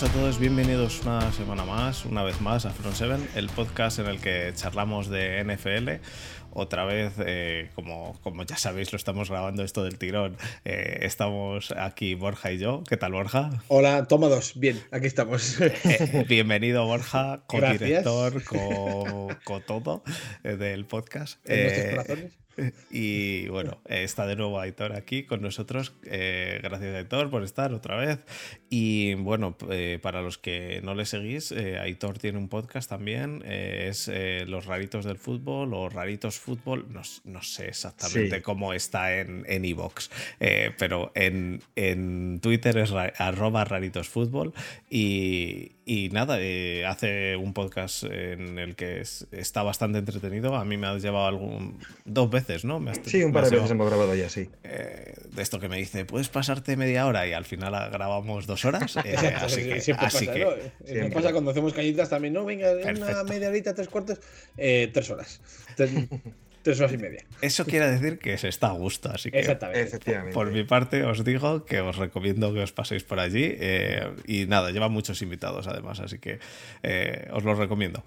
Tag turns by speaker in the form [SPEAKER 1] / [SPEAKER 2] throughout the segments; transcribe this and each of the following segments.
[SPEAKER 1] Buenas a todos, bienvenidos una semana más, una vez más a Front 7, el podcast en el que charlamos de NFL. Otra vez, eh, como, como ya sabéis, lo estamos grabando esto del tirón. Eh, estamos aquí Borja y yo. ¿Qué tal, Borja?
[SPEAKER 2] Hola, toma dos. Bien, aquí estamos.
[SPEAKER 1] Eh, bienvenido, Borja, co-director, con todo del podcast.
[SPEAKER 2] En nuestros corazones.
[SPEAKER 1] Y bueno, está de nuevo Aitor aquí con nosotros. Eh, gracias Aitor por estar otra vez. Y bueno, eh, para los que no le seguís, eh, Aitor tiene un podcast también. es Los Raritos del Fútbol o Raritos Fútbol. No, sé exactamente cómo está en Evox, pero en, en Twitter es arroba Raritos Fútbol. Y, y nada, hace un podcast en el que está bastante entretenido. A mí me ha llevado algún, dos veces ¿no?
[SPEAKER 2] sí, un par de veces hemos grabado ya, sí.
[SPEAKER 1] Eh, de esto que me dice, ¿puedes pasarte media hora? Y al final grabamos dos horas. Eh, así que, siempre así
[SPEAKER 2] pasa, que ¿no? pasa cuando hacemos cañitas también, ¿no? Venga, una media horita, tres cuartos, eh, tres horas. Tres, horas y media.
[SPEAKER 1] Eso quiere decir que se está a gusto, así que
[SPEAKER 2] Exactamente.
[SPEAKER 1] por mi parte os digo que os recomiendo que os paséis por allí y nada, lleva muchos invitados además, así que os lo recomiendo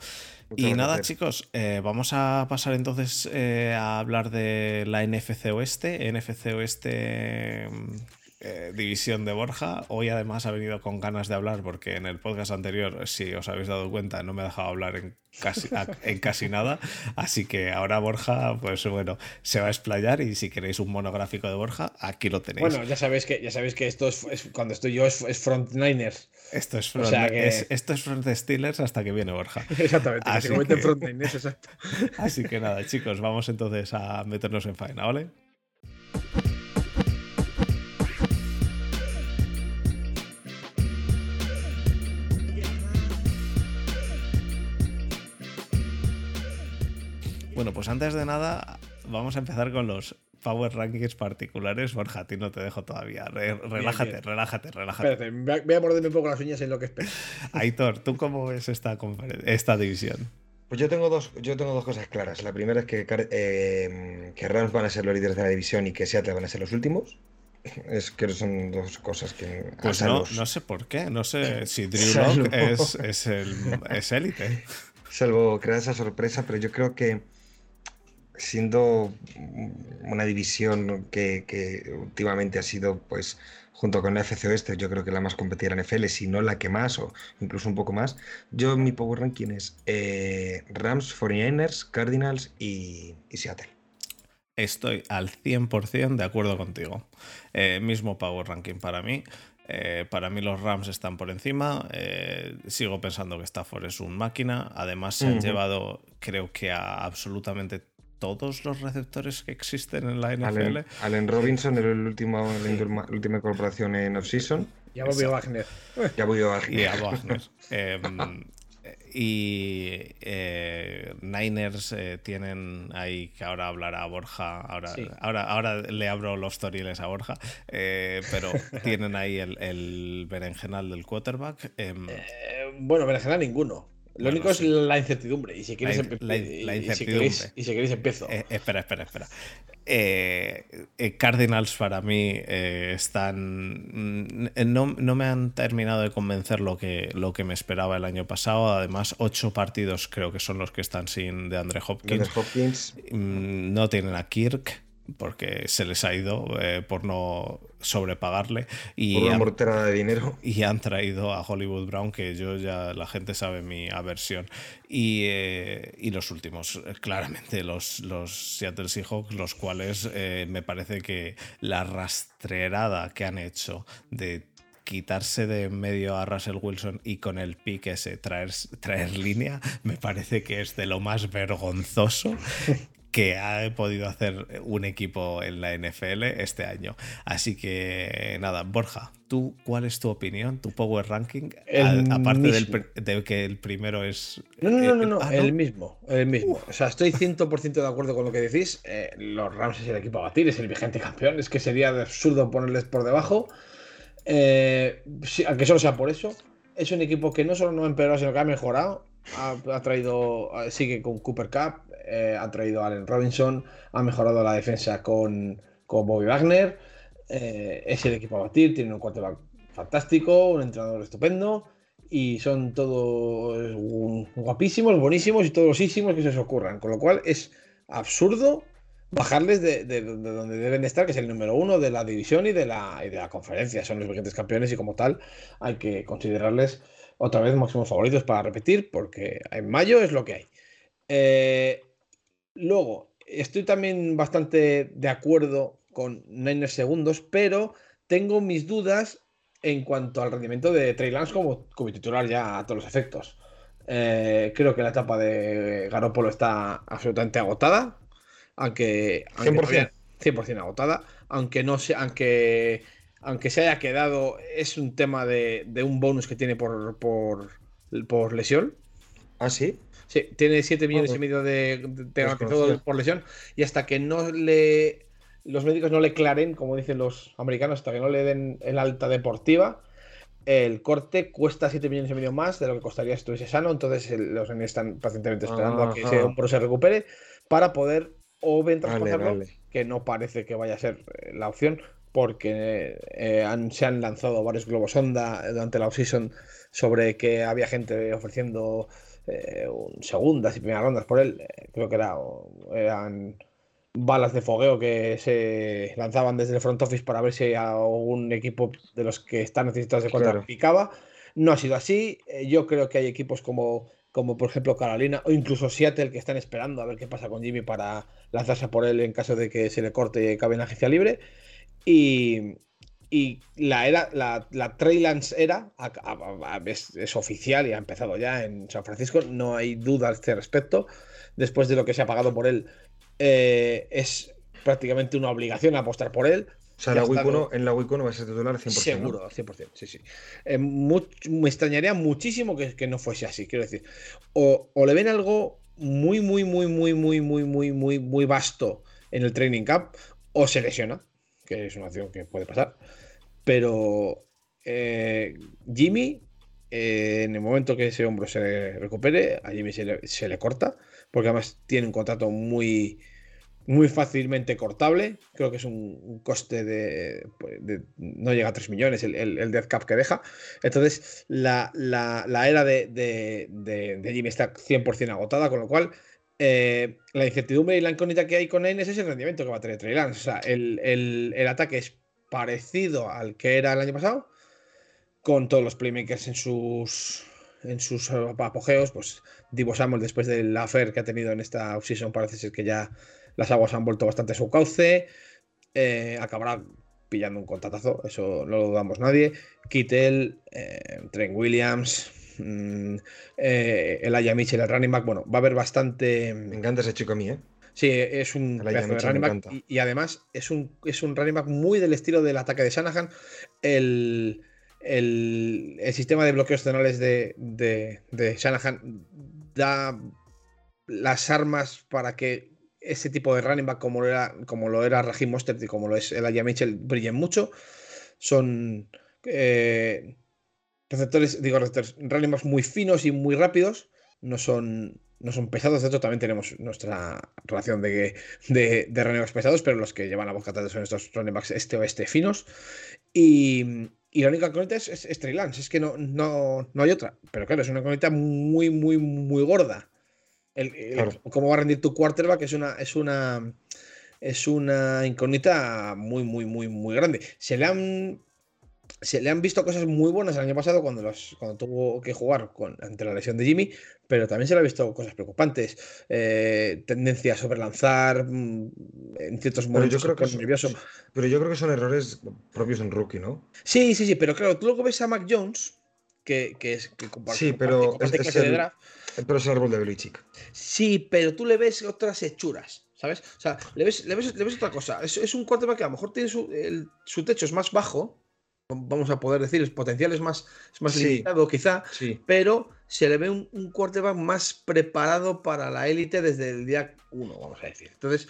[SPEAKER 1] y nada, chicos, eh, vamos a pasar entonces eh, a hablar de la NFC Oeste. NFC Oeste eh, división de Borja. Hoy además ha venido con ganas de hablar porque en el podcast anterior, si os habéis dado cuenta, no me ha dejado hablar en casi, en casi nada. Así que ahora Borja, pues bueno, se va a explayar y si queréis un monográfico de Borja, aquí lo tenéis.
[SPEAKER 2] Bueno, ya sabéis que, ya sabéis que esto es, cuando estoy yo es, Front Niners.
[SPEAKER 1] Esto es front, esto es front Steelers hasta que viene Borja.
[SPEAKER 2] Exactamente, así que, front Niners, exacto.
[SPEAKER 1] Así que nada, chicos, vamos entonces a meternos en faena, ¿vale? Bueno, pues antes de nada, vamos a empezar con los Power Rankings particulares. Borja, a ti no te dejo todavía. relájate, relájate, relájate.
[SPEAKER 2] Espérate, voy a morderme un poco las uñas en lo que espero.
[SPEAKER 1] Aitor, ¿tú cómo ves esta, esta división?
[SPEAKER 3] Pues yo tengo, dos, yo tengo dos cosas claras. La primera es que, eh, que Rams van a ser los líderes de la división y que Seattle van a ser los últimos. Es que son dos cosas que.
[SPEAKER 1] Pues no, no sé por qué. No sé si Drew Lock es, es, el, es élite.
[SPEAKER 3] Salvo crear esa sorpresa, pero yo creo que siendo una división que, últimamente ha sido, pues, junto con la FC Oeste, yo creo que la más competida en NFL, si no la que más, o incluso un poco más, yo mi power ranking es eh, Rams, 49ers, Cardinals y, Seattle.
[SPEAKER 1] Estoy al 100% de acuerdo contigo. Eh, mismo power ranking para mí. Eh, para mí los Rams están por encima. sigo pensando que Stafford es un máquina. Además se han llevado, creo que a absolutamente todos los receptores que existen en la NFL.
[SPEAKER 3] Allen, Robinson era el último, la última incorporación en off-season.
[SPEAKER 2] Ya volvió Wagner.
[SPEAKER 3] Ya volvió Wagner.
[SPEAKER 1] Y a Wagner. Em, y eh, Niners eh, tienen ahí que ahora hablará Borja. Ahora, ahora, ahora le abro los toriles a Borja. Eh, pero tienen ahí el, el berenjenal del quarterback. Em,
[SPEAKER 2] bueno, berenjenal ninguno. Lo único es la incertidumbre. Y si
[SPEAKER 1] incertidumbre.
[SPEAKER 2] Y si queréis, empiezo.
[SPEAKER 1] Eh, espera, espera, espera. Eh, eh, Cardinals para mí están. Mm, no, no, me han terminado de convencer lo que, lo que me esperaba el año pasado. Además, ocho partidos creo que son los que están sin de Andre Hopkins.
[SPEAKER 3] Hopkins.
[SPEAKER 1] Mm, no tienen a Kirk porque se les ha ido eh, por no sobrepagarle. Y
[SPEAKER 3] por una mortera de dinero.
[SPEAKER 1] y han traído a Hollywood Brown que yo ya la gente sabe mi aversión. Y, eh, y los últimos claramente los, los Seattle Seahawks los cuales eh, me parece que la rastrerada que han hecho de quitarse de medio a Russell Wilson y con el pick ese traer, traer línea, me parece que es de lo más vergonzoso que ha podido hacer un equipo en la NFL este año. Así que nada, Borja, ¿tú cuál es tu opinión, tu power ranking? aparte del, de que el primero es...
[SPEAKER 2] No, no, no, no, ah, el mismo, el mismo. O sea, estoy 100% de acuerdo con lo que decís. Eh, los Rams es el equipo a batir, es el vigente campeón. Es que sería absurdo ponerles por debajo. Eh, aunque solo sea por eso. Es un equipo que no solo no ha empeorado, sino que ha mejorado. Ha, ha traído, sigue con Cooper Cup, eh, ha traído a Allen Robinson, ha mejorado la defensa con, con Bobby Wagner. Eh, es el equipo a batir, tiene un quarterback fantástico, un entrenador estupendo y son todos guapísimos, buenísimos y todosísimos que se os ocurran. Con lo cual es absurdo bajarles de, donde deben de estar, que es el número uno de la división y de la, de la conferencia. Son los vigentes campeones y como tal hay que considerarles otra vez máximos favoritos para repetir, porque en mayo es lo que hay. Eh, luego, estoy también bastante de acuerdo con Niners segundos, pero tengo mis dudas en cuanto al rendimiento de Trey Lance como, como titular ya a todos los efectos. Eh, creo que la etapa de Garoppolo está absolutamente agotada, aunque, 100%. agotada, aunque no se, aunque, aunque se haya quedado, es un tema de, un bonus que tiene por, por, por lesión.
[SPEAKER 3] ¿Ah, sí?
[SPEAKER 2] Sí, tiene 7 millones y medio de, de, por lesión. Y hasta que no le. Los médicos no le claren, como dicen los americanos, hasta que no le den el alta deportiva, el corte cuesta 7 millones y medio más de lo que costaría si estuviese sano. Entonces los están pacientemente esperando a que ese hombro se recupere para poder o ven que no parece que vaya a ser eh, la opción, porque eh, se han lanzado varios globos sonda durante la offseason sobre que había gente ofreciendo eh, segundas y primeras rondas por él. creo que era, eran balas de fogueo que se lanzaban desde el front office para ver si algún equipo de los que están necesitados de contra picaba. No ha sido así. Yo creo que hay equipos como como por ejemplo Carolina o incluso Seattle que están esperando a ver qué pasa con Jimmy para lanzarse por él en caso de que se le corte y cabe en agencia libre. Y, la era, la, la Traillands era es, oficial y ha empezado ya en San Francisco, no hay duda al este respecto. Después de lo que se ha pagado por él, eh, es prácticamente una obligación apostar por él.
[SPEAKER 3] O sea, la en la Week 1 va a ser titular 100%.
[SPEAKER 2] Seguro, 100%, sí, sí. Eh, me extrañaría muchísimo que, no fuese así, quiero decir. O, le ven algo muy, muy, muy, muy, muy, muy, muy, muy, muy vasto en el training camp, o se lesiona, que es una opción que puede pasar. Pero eh, Jimmy, eh, en el momento que ese hombro se recupere, a Jimmy se le, se le corta, porque además tiene un contrato muy muy fácilmente cortable. Creo que es un, coste pues, de, No llega a 3 millones el, el, death cap que deja. Entonces, la, era de, de, Jimmy está 100% agotada, con lo cual. Eh, la incertidumbre y la incógnita que hay con Aines es el rendimiento que va a tener Trey Lance. Sea, el, ataque es parecido al que era el año pasado, con todos los playmakers en sus en sus apogeos, pues Divo Samuel después del affair que ha tenido en esta offseason parece ser que ya las aguas han vuelto bastante a su cauce. Eh, acabará pillando un contatazo, eso no lo dudamos nadie. Kittel, eh, Trent Williams, mm, eh, el Aya Mitchell, el running back. Bueno, va a haber bastante.
[SPEAKER 3] Me encanta ese chico a mí, ¿eh?
[SPEAKER 2] Sí, es un running back y, además es un, es un running back muy del estilo del ataque de Shanahan. El, el, sistema de bloqueos tonales de, de, de Shanahan da las armas para que ese tipo de running back como lo era, como lo era Raheem Mostert y como lo es el Aya Mitchell brillen mucho. Son eh, receptores, digo, receptores, running backs muy finos y muy rápidos. No son, no son pesados. De hecho, también tenemos nuestra relación de, de, de running backs pesados, pero los que llevan la boca son estos running backs este-oeste finos. Y, y la única conecta es, es, Trey Lance. Es que no, no, no hay otra. Pero claro, es una conecta muy, muy, muy gorda cómo va a rendir tu quarterback es una, es una, es una incógnita muy, muy, muy, muy grande. Se le han, se le han visto cosas muy buenas el año pasado cuando, los, cuando tuvo que jugar con, ante la lesión de Jimmy, pero también se le han visto cosas preocupantes. Eh, tendencia a sobrelanzar mm, en ciertos momentos.
[SPEAKER 3] Pero yo, creo que nervioso. pero yo creo que son errores propios en rookie, ¿no?
[SPEAKER 2] Sí, sí, sí, pero claro, tú luego ves a Mac Jones, que, que es que
[SPEAKER 3] comparte, sí, pero es, el, pero es el árbol de Belichick.
[SPEAKER 2] Sí, pero tú le ves otras hechuras, ¿sabes? O sea, le ves, le ves, le ves otra cosa. Es, es, un quarterback que a lo mejor tiene su, el, su techo es más bajo, vamos a poder decir, el potencial es más, es más limitado quizá, sí. pero se le ve un, un, quarterback más preparado para la élite desde el día uno, vamos a decir. Entonces,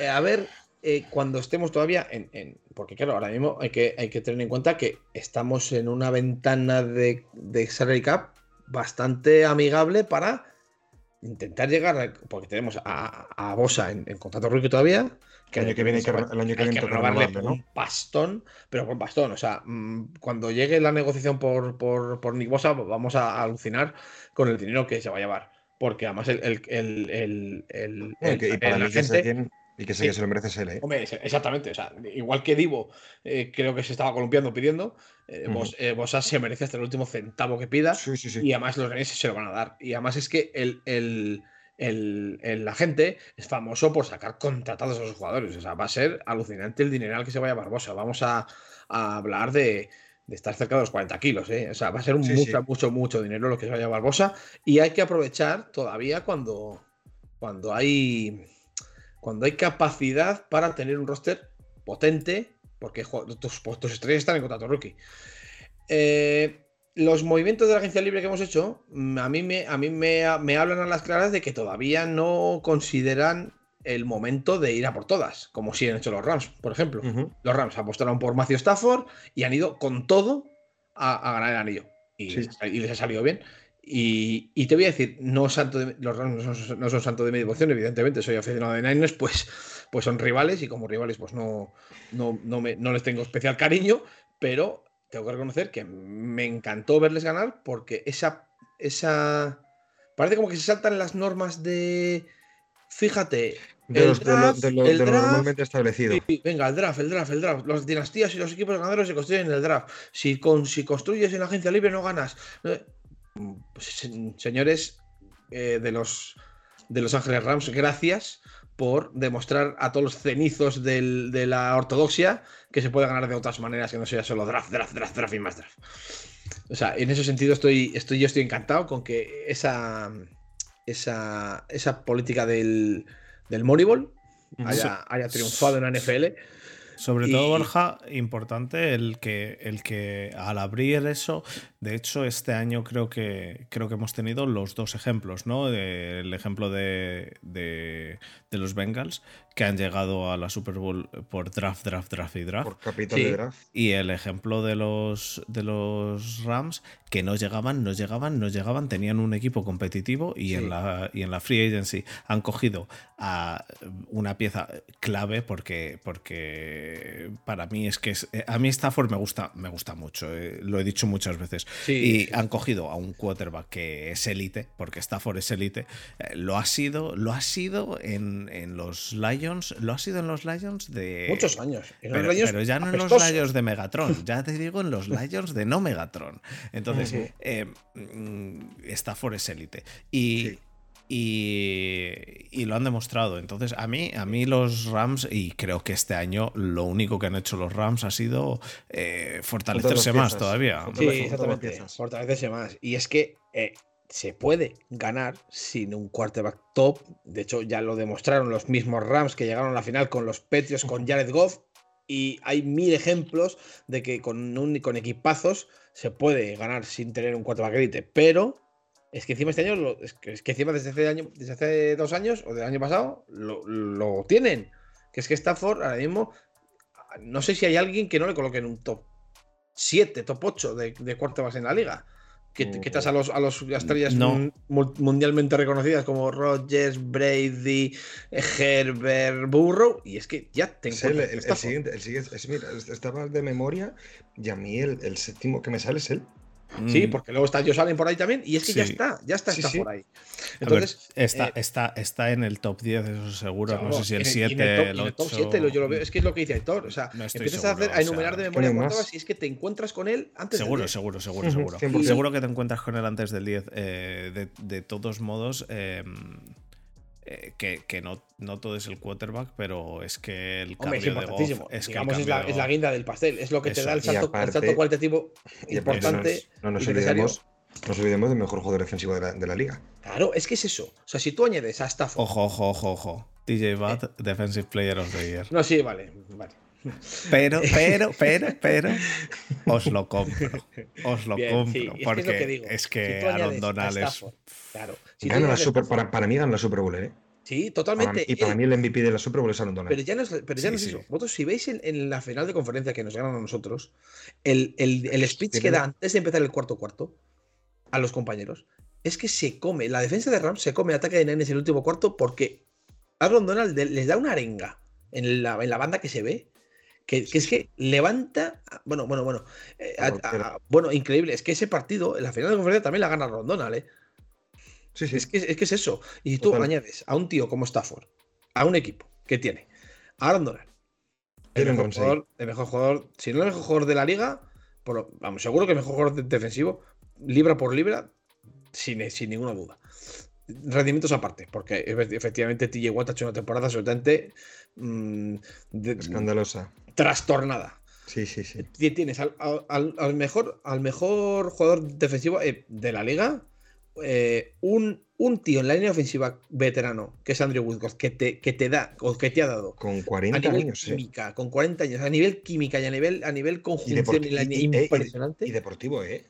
[SPEAKER 2] eh, a ver, eh, cuando estemos todavía en, en, Porque claro, ahora mismo hay que, hay que tener en cuenta que estamos en una ventana de, de salary cap bastante amigable para intentar llegar, porque tenemos a, a Bosa en, contrato rookie todavía.
[SPEAKER 3] Que el año que viene, el año que viene
[SPEAKER 2] renovarle un pastón, pero por pastón. O sea, mm, cuando llegue la negociación por, por, por Nick Bosa, vamos a alucinar con el dinero que se va a llevar. Porque además el, el, el, el,
[SPEAKER 3] la gente, y que sé que se lo merece él, ¿eh?
[SPEAKER 2] Hombre, exactamente. O sea, igual que Divo, eh, creo que se estaba columpiando pidiendo, eh, eh se merece hasta el último centavo que pida. y además los ganes se lo van a dar. Y además es que el, el, el, la gente es famoso por sacar contratados a sus jugadores. O sea, va a ser alucinante el dineral que se vaya a Barbosa. Vamos a, hablar de, estar cerca de los 40 kilos. ¿eh? O sea, va a ser un mucho, mucho, mucho dinero lo que se vaya a Barbosa. Y hay que aprovechar todavía cuando, cuando hay cuando hay capacidad para tener un roster potente, porque tus, tus estrellas están en contrato rookie. Eh, los movimientos de la agencia libre que hemos hecho, mm, a mí, me, a mí me, hablan a las claras de que todavía no consideran el momento de ir a por todas, como si han hecho los Rams, por ejemplo. Los Rams apostaron por Matthew Stafford y han ido con todo a, ganar el anillo. Y, y, les ha salido bien. Y, te voy a decir, no santo los Rams no son, no santo de mi devoción, evidentemente, soy aficionado de Niners, pues, pues son rivales y como rivales pues no, no, no, les tengo especial cariño, pero tengo que reconocer que me encantó verles ganar porque esa, esa... Parece como que se saltan las normas de... Fíjate,
[SPEAKER 3] el draft, normalmente establecido.
[SPEAKER 2] venga, el draft, el draft, el draft. Las dinastías y los equipos ganadores se construyen en el draft. Si, con, si construyes en la agencia libre no ganas. Pues, señores eh, de, los, de Los Ángeles Rams, gracias por demostrar a todos los cenizos de la ortodoxia que se puede ganar de otras maneras que no sea solo draft, draft, draft, draft y más draft. O sea, en ese sentido estoy, estoy, yo estoy encantado con que esa, esa, esa política del, del Moneyball haya, haya triunfado en la NFL
[SPEAKER 1] sobre todo, Borja, importante el que, el que al abrir eso, de hecho, este año creo que, creo que hemos tenido los dos ejemplos, ¿no? El ejemplo de, de, los Bengals, que han llegado a la Super Bowl por draft, draft, draft y draft.
[SPEAKER 3] Por capital de draft.
[SPEAKER 1] Y el ejemplo de los, de los Rams, que no llegaban, no llegaban, no llegaban, tenían un equipo competitivo y, en, la, y en la Free Agency han cogido a una pieza clave porque, porque para mí es que a mí Stafford me gusta, me gusta mucho, eh, lo he dicho muchas veces. y han cogido a un quarterback que es élite, porque Stafford es élite, eh, lo ha sido, lo ha sido en, en, los Lions, lo ha sido en los Lions de...
[SPEAKER 2] Muchos años.
[SPEAKER 1] pero, ya no en los Lions de Megatron, ya te digo en los Lions de no Megatron. Entonces, eh, mm, Stafford es élite. Y, y, lo han demostrado. Entonces, a mí, a mí los Rams, y creo que este año lo único que han hecho los Rams ha sido eh, fortalecerse más todavía.
[SPEAKER 2] Sí, exactamente. Fortalecerse más. Y es que eh, se puede ganar sin un quarterback top. De hecho, ya lo demostraron los mismos Rams que llegaron a la final con los Patriots, con Jared Goff. Y hay mil ejemplos de que con, un, con equipazos se puede ganar sin tener un quarterback elite, pero es que encima este año, es, que, encima desde hace, año, desde hace dos años o del año pasado, lo, tienen. Que es que Stafford ahora mismo, no sé si hay alguien que no le coloque en un top 7, top 8 de, de quarterbacks en la liga que, estás a los, a los estrellas mundialmente reconocidas como Rogers, Brady, Herbert, Burrow, y es que ya tengo
[SPEAKER 3] el, el, siguiente, el siguiente, es, mira, estaba de memoria y a mí el, el séptimo que me sale es él.
[SPEAKER 2] Sí, mm. porque luego está Joe por ahí también y es que ya está, ya está, está por ahí. Entonces,
[SPEAKER 1] está, eh, está, está en el top 10, eso seguro. no sé si el 7, el, 8.
[SPEAKER 2] el top 7, yo lo veo, es que es lo que dice Héctor. O sea, empiezas a, hacer, a enumerar de memoria cuántas y es que te encuentras con él antes
[SPEAKER 1] seguro,
[SPEAKER 2] del 10.
[SPEAKER 1] Seguro, seguro, seguro, seguro. Seguro que te encuentras con él antes del 10. Eh, de, de, todos modos, eh, eh, que, no, no, todo es el quarterback, pero es que el cambio es de Goff,
[SPEAKER 2] es, que es, la, es, la, guinda del pastel, es lo que te da el salto, cualitativo importante.
[SPEAKER 3] No nos, olvidemos, nos olvidemos del mejor jugador defensivo de la, de la, liga.
[SPEAKER 2] Claro, es que es eso. O sea, si tú añades a Stafford.
[SPEAKER 1] Ojo, ojo, ojo, ojo. DJ Watt, Defensive Player of the Year.
[SPEAKER 2] No, sí, vale, vale.
[SPEAKER 1] Pero, pero, pero, pero, os lo compro. Os lo compro. porque es, que, es Aaron Donald es.
[SPEAKER 2] Claro.
[SPEAKER 3] la super, para, para, mí ganan la Super Bowl, ¿eh?
[SPEAKER 2] Sí, totalmente.
[SPEAKER 3] y para mí el MVP de la Super Bowl es Aaron Donald.
[SPEAKER 2] Pero ya no es, pero ya no es eso. Vosotros, si veis en, la final de conferencia que nos ganan a nosotros, el, el, el speech que da antes de empezar el cuarto cuarto a los compañeros es que se come, la defensa de Rams se come el ataque de Niners en el último cuarto porque Aaron Donald les da una arenga en la, en la banda que se ve. Que, es que levanta. Bueno, bueno, bueno. Eh, bueno, increíble. Es que ese partido, en la final de conferencia, también la gana Aaron Donald, ¿eh? Sí, sí. Es que es, que es eso. Y tú añades a un tío como Stafford, a un equipo que tiene a Aaron Donald, el mejor, jugador, el mejor jugador, si no el mejor jugador de la liga, vamos, seguro que el mejor jugador defensivo, libra por libra, sin, sin ninguna duda. Rendimientos aparte, porque efectivamente TJ Watt ha hecho una temporada absolutamente
[SPEAKER 3] mm, escandalosa,
[SPEAKER 2] trastornada.
[SPEAKER 3] Sí, sí, sí.
[SPEAKER 2] Tienes al, mejor, al mejor jugador defensivo eh, de la liga, eh, un, un, tío en la línea ofensiva veterano, que es Andrew Woodcock, que te, que te da, o que te ha dado.
[SPEAKER 3] Con 40 años.
[SPEAKER 2] Química, Con 40 años, a nivel química y a nivel, a nivel conjunción
[SPEAKER 3] y, impresionante. Y, deportivo, ¿eh?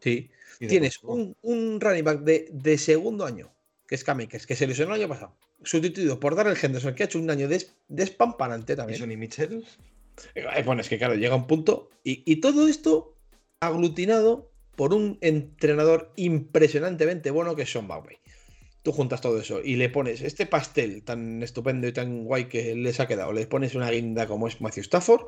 [SPEAKER 2] Sí. Tienes un, un, running back de, de, segundo año, que es Kamikes, que se lesionó el año pasado, sustituido por Darrell Henderson, que ha hecho un año despampanante también.
[SPEAKER 3] ¿Y Sonny Mitchell?
[SPEAKER 2] Bueno, es que claro, llega un punto. Y, y todo esto aglutinado por un entrenador impresionantemente bueno que es Sean Bowley. Tú juntas todo eso y le pones este pastel tan estupendo y tan guay que les ha quedado, le pones una guinda como es Matthew Stafford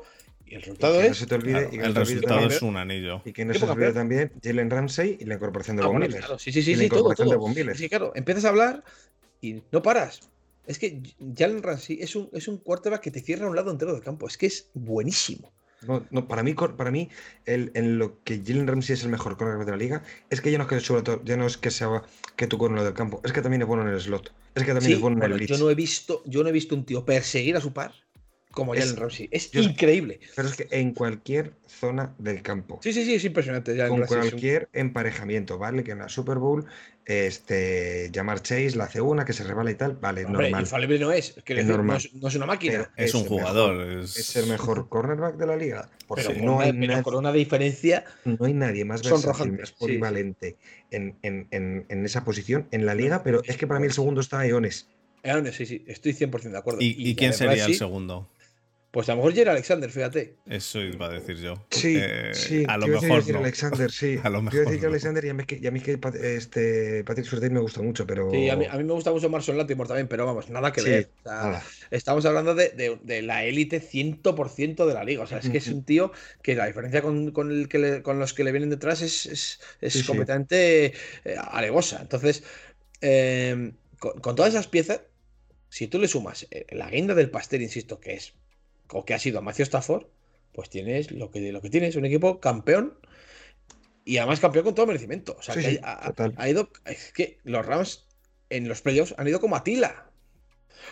[SPEAKER 2] y el resultado es.
[SPEAKER 1] el resultado es un anillo.
[SPEAKER 3] Y que no se te olvide también Jalen Ramsey y la incorporación de ah, Von
[SPEAKER 2] sí, sí, sí, sí, todo, Sí, claro, empiezas a hablar y no paras. Es que Jalen Ramsey es un, es un quarterback que te cierra un lado entero del campo. Es que es buenísimo.
[SPEAKER 3] No, no, para mí, para mí el, en lo que Jalen Ramsey es el mejor cornerback de la liga, es que ya no es que sobre todo, ya no es que sea que tú con lo del campo, es que también es bueno en el slot. Es que también es bueno en el
[SPEAKER 2] Yo no he visto, yo no he visto un tío perseguir a su par como Jalen Ramsey. Es increíble.
[SPEAKER 3] Pero es que en cualquier zona del campo.
[SPEAKER 2] Sí, sí, sí, es impresionante.
[SPEAKER 3] con cualquier emparejamiento, ¿vale? Que en la Super Bowl este, llamar Chase, la hace una, que se rebala y tal, vale, normal.
[SPEAKER 2] Infalible no es, que es normal. No, es, una máquina.
[SPEAKER 1] es, un jugador.
[SPEAKER 3] es... el mejor cornerback de la liga.
[SPEAKER 2] Porque no hay una, con una diferencia.
[SPEAKER 3] No hay nadie más versátil, más polivalente en, en, en, esa posición en la liga, pero es que para mí el segundo está Eones.
[SPEAKER 2] Eones, sí, sí, estoy 100% de acuerdo.
[SPEAKER 1] ¿Y, y quién sería el segundo?
[SPEAKER 2] Pues a lo mejor Jerry Alexander, fíjate.
[SPEAKER 1] Eso iba a decir yo.
[SPEAKER 3] Sí, eh, sí.
[SPEAKER 1] A lo mejor.
[SPEAKER 3] Decir Alexander, sí.
[SPEAKER 1] a lo mejor.
[SPEAKER 3] decir Alexander y a mí, y a mí que este, Patrick Surtain me gusta mucho, pero.
[SPEAKER 2] Sí, a mí, a mí me gusta mucho Marson Latimore también, pero vamos, nada que ver. Estamos hablando de, de, de la élite 100% de la liga. O sea, es que es un tío que la diferencia con, con, el que con los que le vienen detrás es, es, es completamente eh, alegosa. Entonces, eh, con, con todas esas piezas, si tú le sumas la guinda del pastel, insisto, que es o que ha sido Macio Stafford, pues tienes lo que, lo que tienes, un equipo campeón y además campeón con todo merecimiento. O sea, que ha, ido. Es que los Rams en los playoffs han ido como a tila.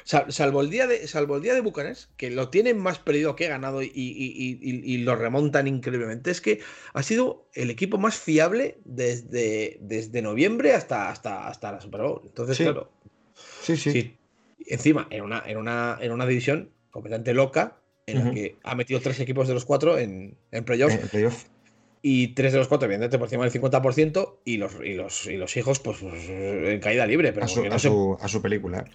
[SPEAKER 2] salvo el día de, salvo el día de Bucanes, que lo tienen más perdido que ganado y, lo remontan increíblemente, es que ha sido el equipo más fiable desde, desde noviembre hasta, hasta, hasta la Super Bowl. Entonces, claro.
[SPEAKER 3] Sí, sí.
[SPEAKER 2] Encima, en una, en, una, en una división completamente loca, en la que ha metido tres equipos de los cuatro en, en playoff. Y tres de los cuatro, evidentemente, por encima del 50%, y los, y los, y los hijos, pues, pues, en caída libre. Pero
[SPEAKER 3] a, su, a, su, a su, película.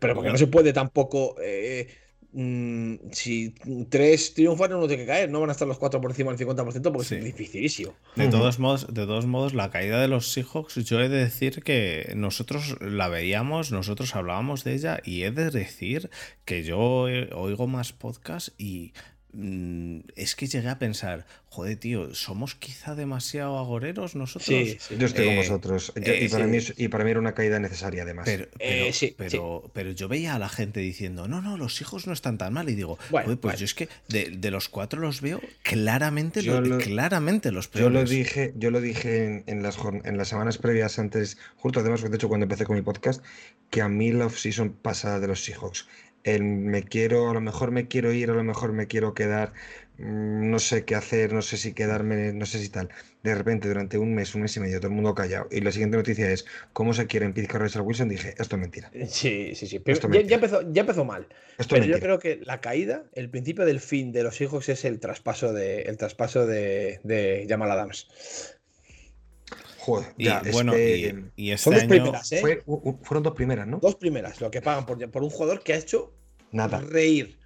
[SPEAKER 2] Pero porque no se puede tampoco eh, Mm, si tres triunfan, uno tiene que caer. No van a estar los cuatro por encima del 50% porque es dificilísimo.
[SPEAKER 1] De todos, modos, de todos modos, la caída de los Seahawks, yo he de decir que nosotros la veíamos, nosotros hablábamos de ella y he de decir que yo oigo más podcasts y es que llegué a pensar, joder, tío, ¿somos quizá demasiado agoreros nosotros?
[SPEAKER 3] Sí, yo estoy con eh, vosotros. Eh, y, para mí, y, para mí, era una caída necesaria, además.
[SPEAKER 1] Pero, eh, pero, pero, yo veía a la gente diciendo, no, no, los hijos no están tan mal. Y digo, pues yo es que de, los cuatro los veo claramente, claramente los
[SPEAKER 3] peores. Yo lo dije, yo lo dije en, las, en las semanas previas antes, justo además, de hecho, cuando empecé con mi podcast, que a mí la off-season pasada de los Seahawks el me quiero, a lo mejor me quiero ir, a lo mejor me quiero quedar, mm, no sé qué hacer, no sé si quedarme, no sé si tal. De repente, durante un mes, un mes y medio, todo el mundo callado. Y la siguiente noticia es cómo se quiere Pete Russell Wilson. Dije, esto es mentira.
[SPEAKER 2] Eh, sí, sí, sí. Pero ya, empezó, ya empezó mal. pero yo creo que la caída, el principio del fin de los hijos es el traspaso de, el traspaso de, de Jamal Adams.
[SPEAKER 3] Joder,
[SPEAKER 1] y, bueno, este, y, este
[SPEAKER 2] dos primeras, ¿eh?
[SPEAKER 3] fueron dos primeras, ¿no?
[SPEAKER 2] Dos primeras, lo que pagan por, por un jugador que ha hecho
[SPEAKER 3] Nada.
[SPEAKER 2] reír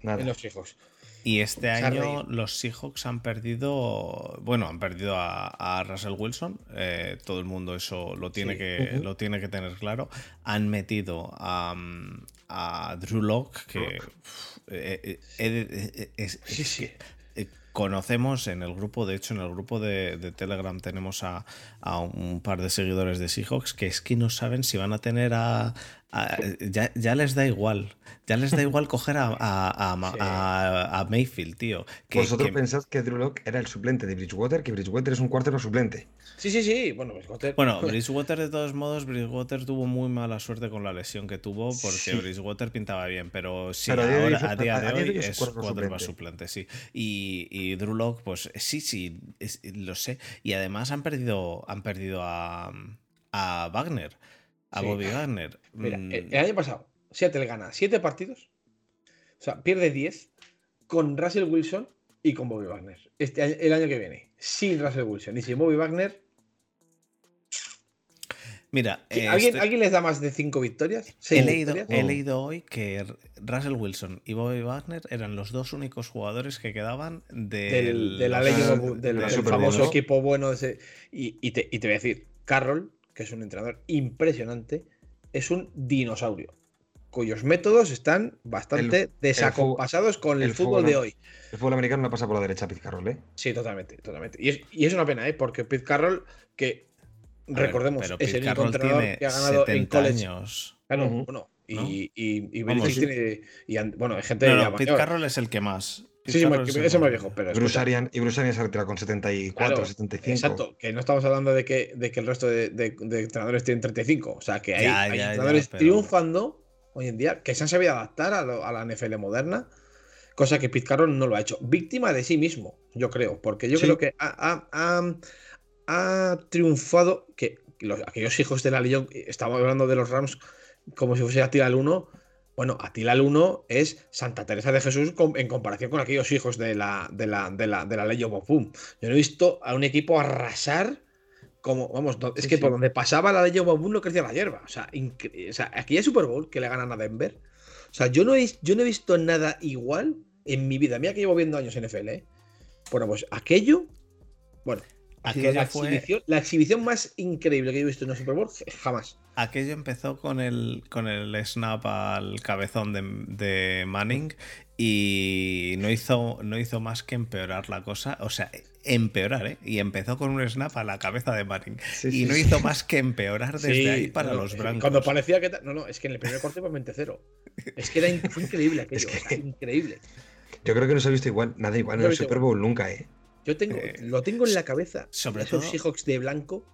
[SPEAKER 2] Nada. en los hijos.
[SPEAKER 1] Y este año los Seahawks han perdido, bueno, han perdido a, Russell Wilson, eh, todo el mundo eso lo tiene, que, lo tiene que tener claro. Han metido a, a Drew Locke, que sí, conocemos en el grupo, de hecho en el grupo de, Telegram tenemos a, un par de seguidores de Seahawks que es que no saben si van a tener a... ya, les da igual, ya les da igual coger a, a, Mayfield, tío.
[SPEAKER 3] Vosotros pensáis que Drew Locke era el suplente de Bridgewater, que Bridgewater es un cuarto suplente.
[SPEAKER 2] Sí, sí, sí. Bueno, Bridgewater.
[SPEAKER 1] Bueno, Bridgewater, de todos modos, Bridgewater tuvo muy mala suerte con la lesión que tuvo porque Bridgewater pintaba bien, pero sí, ahora, a día de hoy es quarterback suplente. sí. Y, y Drew Locke, pues sí, sí, lo sé. Y además han perdido, han perdido a, a Wagner, a Bobby Wagner.
[SPEAKER 2] Mira, mm. el año pasado, Seattle gana 7 partidos, o sea, pierde 10 con Russell Wilson y con Bobby Wagner. Este, el año que viene, sin Russell Wilson y sin Bobby Wagner,
[SPEAKER 1] Mira,
[SPEAKER 2] ¿Alguien, ¿Alguien, les da más de cinco victorias?
[SPEAKER 1] He leído, he leído, hoy que Russell Wilson y Bobby Wagner eran los dos únicos jugadores que quedaban
[SPEAKER 2] del, de la ley del, famoso equipo bueno. Ese. Y, te, y, te, voy a decir, Carroll, que es un entrenador impresionante, es un dinosaurio cuyos métodos están bastante desacompasados con el, fútbol, de hoy.
[SPEAKER 3] El fútbol americano no pasa por la derecha Pete Carroll, ¿eh?
[SPEAKER 2] Sí, totalmente, totalmente. Y es, y es una pena, ¿eh? Porque Pete Carroll, que Recordemos, es el único entrenador que ha ganado en college. años. Claro, bueno, y, y, y, tiene, y, bueno, hay gente.
[SPEAKER 1] No, no, Pete Carroll es el que más.
[SPEAKER 2] Sí, sí, es el más viejo. Pero
[SPEAKER 3] Bruce Arian, y Bruce Arian se retirado con 74, 75.
[SPEAKER 2] Exacto, que no estamos hablando de que, de que el resto de, de, de, entrenadores tienen 35. O sea, que hay, hay entrenadores triunfando hoy en día que se han sabido adaptar a, a, la NFL moderna, cosa que Pete Carroll no lo ha hecho. Víctima de sí mismo, yo creo, porque yo creo que ha, ha, ha triunfado, que aquellos hijos de la Legión, estamos hablando de los Rams como si fuese Atila el 1, bueno, Atila el 1 es Santa Teresa de Jesús en comparación con aquellos hijos de la, de la, de la, de la Bopum. Yo no he visto a un equipo arrasar como, vamos, es que por donde pasaba la Legión Bopum no crecía la hierba. O sea, o sea, aquí hay Super Bowl que le ganan a Denver. O sea, yo no, he, yo no he visto nada igual en mi vida. Mira que llevo viendo años en NFL, ¿eh? Bueno, pues aquello, bueno, la, exhibición, la, exhibición, más increíble que he visto en un Super Bowl jamás.
[SPEAKER 1] Aquello empezó con el, con el snap al cabezón de, Manning y no hizo, no hizo más que empeorar la cosa. O sea, empeorar, ¿eh? Y empezó con un snap a la cabeza de Manning. y no hizo más que empeorar desde ahí para los blancos.
[SPEAKER 2] Cuando parecía que. No, no, es que en el primer corte fue 20-0. Es que era, fue increíble aquello. increíble.
[SPEAKER 3] Yo creo que no se ha visto igual, nada igual en el Super Bowl nunca, ¿eh?
[SPEAKER 2] Yo tengo, eh, lo tengo en la cabeza. Sobre esos Seahawks de blanco.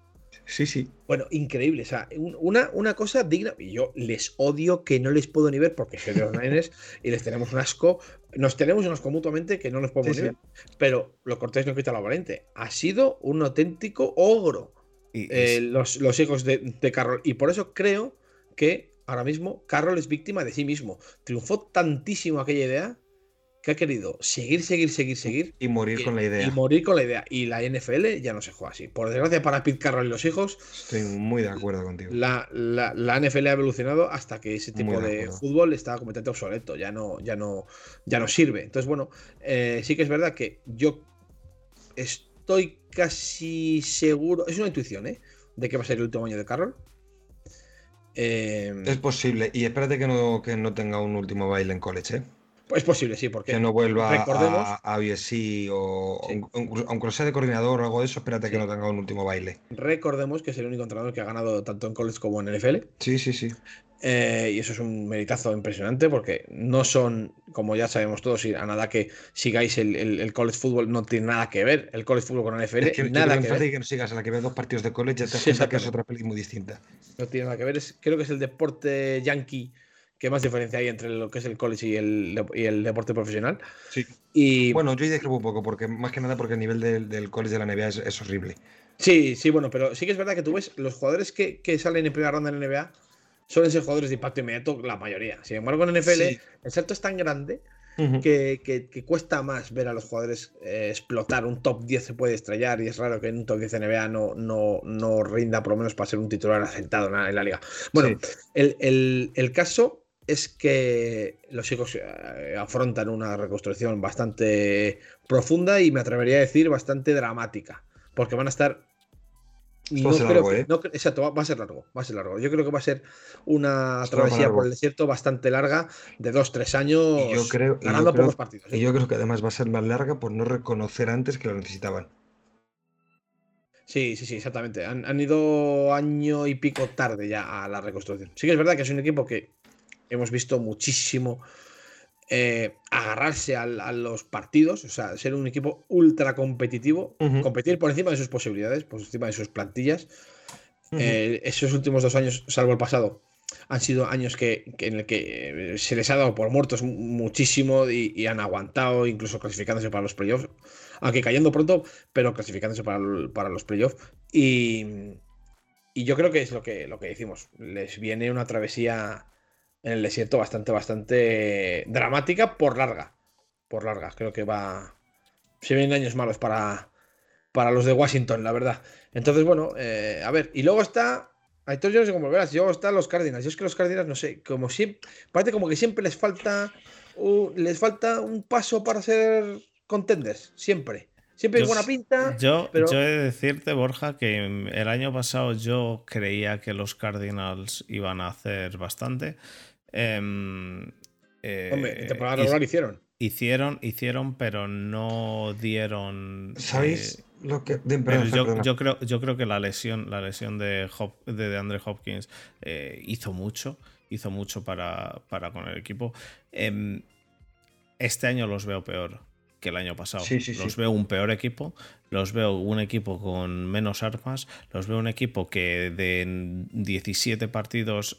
[SPEAKER 3] Sí, sí.
[SPEAKER 2] Bueno, increíble. O sea, una, una cosa digna. Y yo les odio que no les puedo ni ver porque soy de los Niners y les tenemos un asco. Nos tenemos un asco mutuamente que no nos podemos ni ver. Pero lo cortés no quita lo valiente. Ha sido un auténtico ogro eh, los, los, hijos de, de Carroll. Y por eso creo que ahora mismo Carroll es víctima de sí mismo. Triunfó tantísimo aquella idea que ha querido seguir, seguir, seguir, seguir.
[SPEAKER 3] Y morir con la idea.
[SPEAKER 2] Y morir con la idea. Y la NFL ya no se juega así. Por desgracia para Pete Carroll y los hijos.
[SPEAKER 3] Estoy muy de acuerdo contigo.
[SPEAKER 2] La, la, NFL ha evolucionado hasta que ese tipo de, fútbol está completamente obsoleto. Ya no, ya no, ya no sirve. Entonces, bueno, eh, sí que es verdad que yo estoy casi seguro. Es una intuición, ¿eh? De que va a ser el último año de Carroll.
[SPEAKER 3] Eh, es posible. Y espérate que no, que no tenga un último baile en college, ¿eh?
[SPEAKER 2] Es posible, sí, porque.
[SPEAKER 3] Que no vuelva a, a o aunque sea de coordinador o algo de eso, espérate que no tenga un último baile.
[SPEAKER 2] Recordemos que es el único entrenador que ha ganado tanto en college como en NFL.
[SPEAKER 3] Sí, sí, sí.
[SPEAKER 2] Eh, y eso es un meritazo impresionante porque no son, como ya sabemos todos, a nada que sigáis el, college football, no tiene nada que ver el college football con NFL.
[SPEAKER 3] que,
[SPEAKER 2] nada
[SPEAKER 3] que, ver. que no sigas a la que ve dos partidos de college, ya te das cuenta que es otra peli muy distinta.
[SPEAKER 2] No tiene nada que ver, creo que es el deporte yankee ¿Qué más diferencia hay entre lo que es el college y el, y el deporte profesional?
[SPEAKER 3] Sí. Y... Bueno, yo discrepo un poco, porque más que nada porque el nivel del, college de la NBA es, horrible.
[SPEAKER 2] Sí, sí, bueno, pero sí que es verdad que tú ves los jugadores que, salen en primera ronda en la NBA suelen ser jugadores de impacto inmediato, la mayoría. Sin embargo, en NFL el salto es tan grande que, cuesta más ver a los jugadores eh, explotar. Un top 10 se puede estrellar y es raro que en un top 10 NBA no, no, no rinda por lo menos para ser un titular asentado en la, liga. Bueno, el, el, el, caso es que los hijos eh, afrontan una reconstrucción bastante profunda y me atrevería a decir bastante dramática, porque van a estar no creo ¿eh? exacto, va, a ser largo, va a ser largo. Yo creo que va a ser una travesía por el desierto bastante larga, de dos, tres años,
[SPEAKER 3] yo creo, ganando pocos partidos. Y ¿eh? yo creo que además va a ser más larga por no reconocer antes que lo necesitaban.
[SPEAKER 2] Sí, sí, sí, exactamente. Han, ido año y pico tarde ya a la reconstrucción. Sí que es verdad que es un equipo que hemos visto muchísimo eh, agarrarse a, los partidos, o sea, ser un equipo ultra competitivo, competir por encima de sus posibilidades, por encima de sus plantillas. Eh, esos últimos dos años, salvo el pasado, han sido años que, en el que se les ha dado por muertos muchísimo y, han aguantado, incluso clasificándose para los playoffs, aunque cayendo pronto, pero clasificándose para, para los playoffs. Y, y, yo creo que es lo que, lo que decimos, les viene una travesía en el desierto bastante, bastante dramática por larga. Por larga, creo que va. Se vienen años malos para, para los de Washington, la verdad. Entonces, bueno, eh, a ver, y luego está. Aitor, yo no sé cómo verás, luego están los Cardinals. Yo es que los Cardinals, no sé, como siempre. Parece como que siempre les falta. les falta un paso para ser contenders, siempre. Siempre hay buena pinta.
[SPEAKER 1] Yo, yo he de decirte, Borja, que el año pasado yo creía que los Cardinals iban a hacer bastante.
[SPEAKER 2] Em, eh, Hombre, temporada hicieron.
[SPEAKER 1] Hicieron, hicieron, pero no dieron.
[SPEAKER 3] ¿Sabéis? Eh, lo que,
[SPEAKER 1] yo, creo, yo creo que la lesión, la lesión de, de Andre Hopkins eh, hizo mucho. Hizo mucho para, para con el equipo. Em, este año los veo peor que el año pasado. los veo un peor equipo, los veo un equipo con menos armas, los veo un equipo que de 17 partidos,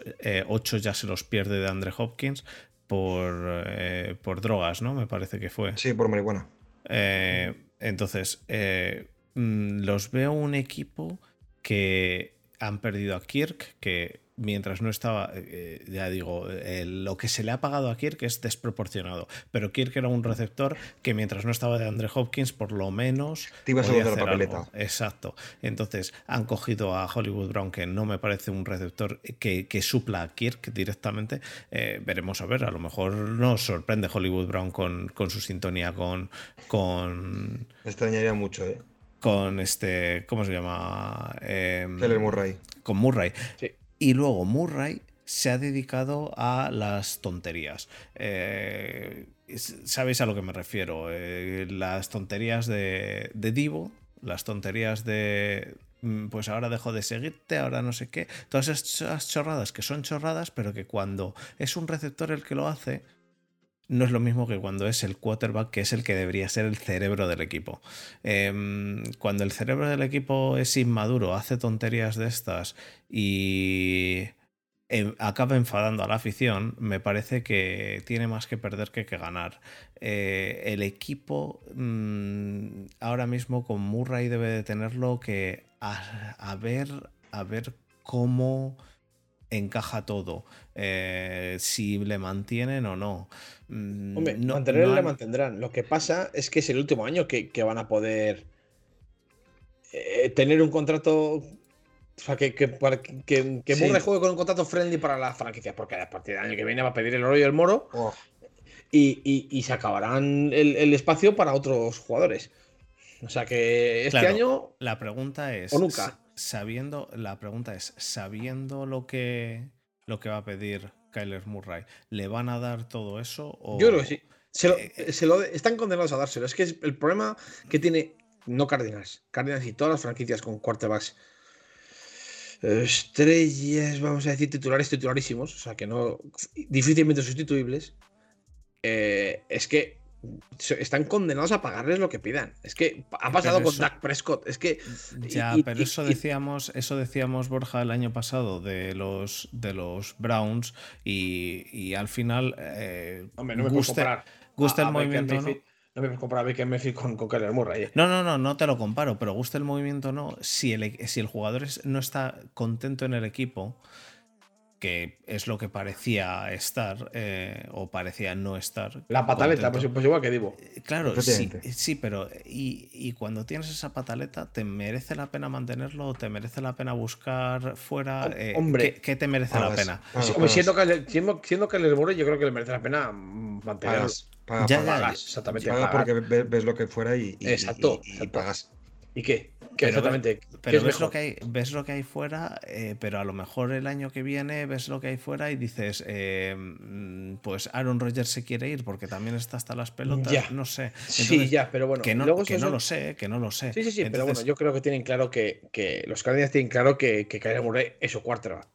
[SPEAKER 1] 8 eh, ya se los pierde de Andre Hopkins por, eh, por drogas, ¿no? Me parece que fue.
[SPEAKER 3] Sí, por marihuana.
[SPEAKER 1] Eh, entonces, mm, los veo un equipo que han perdido a Kirk, que mientras no estaba, eh, ya digo, lo que se le ha pagado a Kirk es desproporcionado. Pero Kirk era un receptor que mientras no estaba de Andre Hopkins, por lo menos.
[SPEAKER 3] Te ibas a la papeleta.
[SPEAKER 1] Exacto. Entonces han cogido a Hollywood Brown, que no me parece un receptor que, supla a Kirk directamente. Eh, veremos a ver, a lo mejor nos sorprende Hollywood Brown con, con su sintonía con. con...
[SPEAKER 3] Me extrañaría mucho, ¿eh?
[SPEAKER 1] Con este. ¿Cómo se llama?
[SPEAKER 3] Eh, Murray.
[SPEAKER 1] Con Murray. Sí. Y luego Murray se ha dedicado a las tonterías. Eh, Sabéis a lo que me refiero. Eh, las tonterías de, de Divo, las tonterías de, mm, pues ahora dejo de seguirte, ahora no sé qué. Todas esas chorradas que son chorradas, pero que cuando es un receptor el que lo hace, no es lo mismo que cuando es el quarterback, que es el que debería ser el cerebro del equipo. Em, cuando el cerebro del equipo es inmaduro, hace tonterías de estas y em, acaba enfadando a la afición, me parece que tiene más que perder que que ganar. Eh, el equipo mm, ahora mismo con Murray debe de tenerlo que a ver, a ver cómo encaja todo, eh, si le mantienen o no.
[SPEAKER 2] Mm, Hombre, mantenerle le mantendrán. Lo que pasa es que es el último año que, van a poder eh, tener un contrato. O sea, que, que, que, que juegue con un contrato friendly para la franquicia, porque a partir del año que viene va a pedir el oro y el moro. Oh. Y, se acabarán el, espacio para otros jugadores. O sea que este año.
[SPEAKER 1] La pregunta es.
[SPEAKER 2] O nunca
[SPEAKER 1] sabiendo, la pregunta es, sabiendo lo que, lo que va a pedir Kyler Murray, ¿le van a dar todo eso? O...
[SPEAKER 2] Yo creo que sí. Eh, se lo, están condenados a dárselo. Es que es el problema que tiene, no Cardinals, Cardinals y todas las franquicias con quarterbacks estrellas, vamos a decir, titulares titularísimos, o sea que no, difícilmente sustituibles. Eh, es que están condenados a pagarles lo que pidan. Es que ha pasado con Dak Prescott. Es que.
[SPEAKER 1] Ya, pero eso decíamos, eso decíamos, Borja, el año pasado de los de los Browns. Y, al final. Eh,
[SPEAKER 2] Hombre, no me gusta,
[SPEAKER 1] gusta el movimiento. ¿no?
[SPEAKER 2] no me puedes comparar a Baker Mayfield con, con Kyler Murray.
[SPEAKER 1] No, no, no, no te lo comparo, pero gusta el movimiento no. Si el, si el jugador no está contento en el equipo, que es lo que parecía estar eh, o parecía no estar.
[SPEAKER 2] La pataleta, pues, pues, igual que digo.
[SPEAKER 1] Eh, claro, sí, sí, pero y, cuando tienes esa pataleta, ¿te merece la pena mantenerlo o te merece la pena buscar fuera? Eh,
[SPEAKER 2] hombre,
[SPEAKER 1] ¿qué, te merece la pena?
[SPEAKER 2] siendo, que, siendo, siendo, que les yo creo que le merece la pena mantenerlo.
[SPEAKER 3] Pagas, pagas, exactamente. Pagas porque ves, lo que fuera y,
[SPEAKER 2] exacto,
[SPEAKER 3] y pagas.
[SPEAKER 2] ¿Y qué? Exactamente.
[SPEAKER 1] Pero ves lo, que hay, ves lo que hay fuera, eh, pero a lo mejor el año que viene ves lo que hay fuera y dices, eh, mm, pues Aaron Rodgers se quiere ir porque también está hasta las pelotas. No sé.
[SPEAKER 2] sí, ya, pero bueno.
[SPEAKER 1] Que no, que no lo sé, que no lo sé.
[SPEAKER 2] Sí, sí, sí, pero bueno, yo creo que tienen claro que, que los Cardinals tienen claro que, que Kyler Murray es su quarterback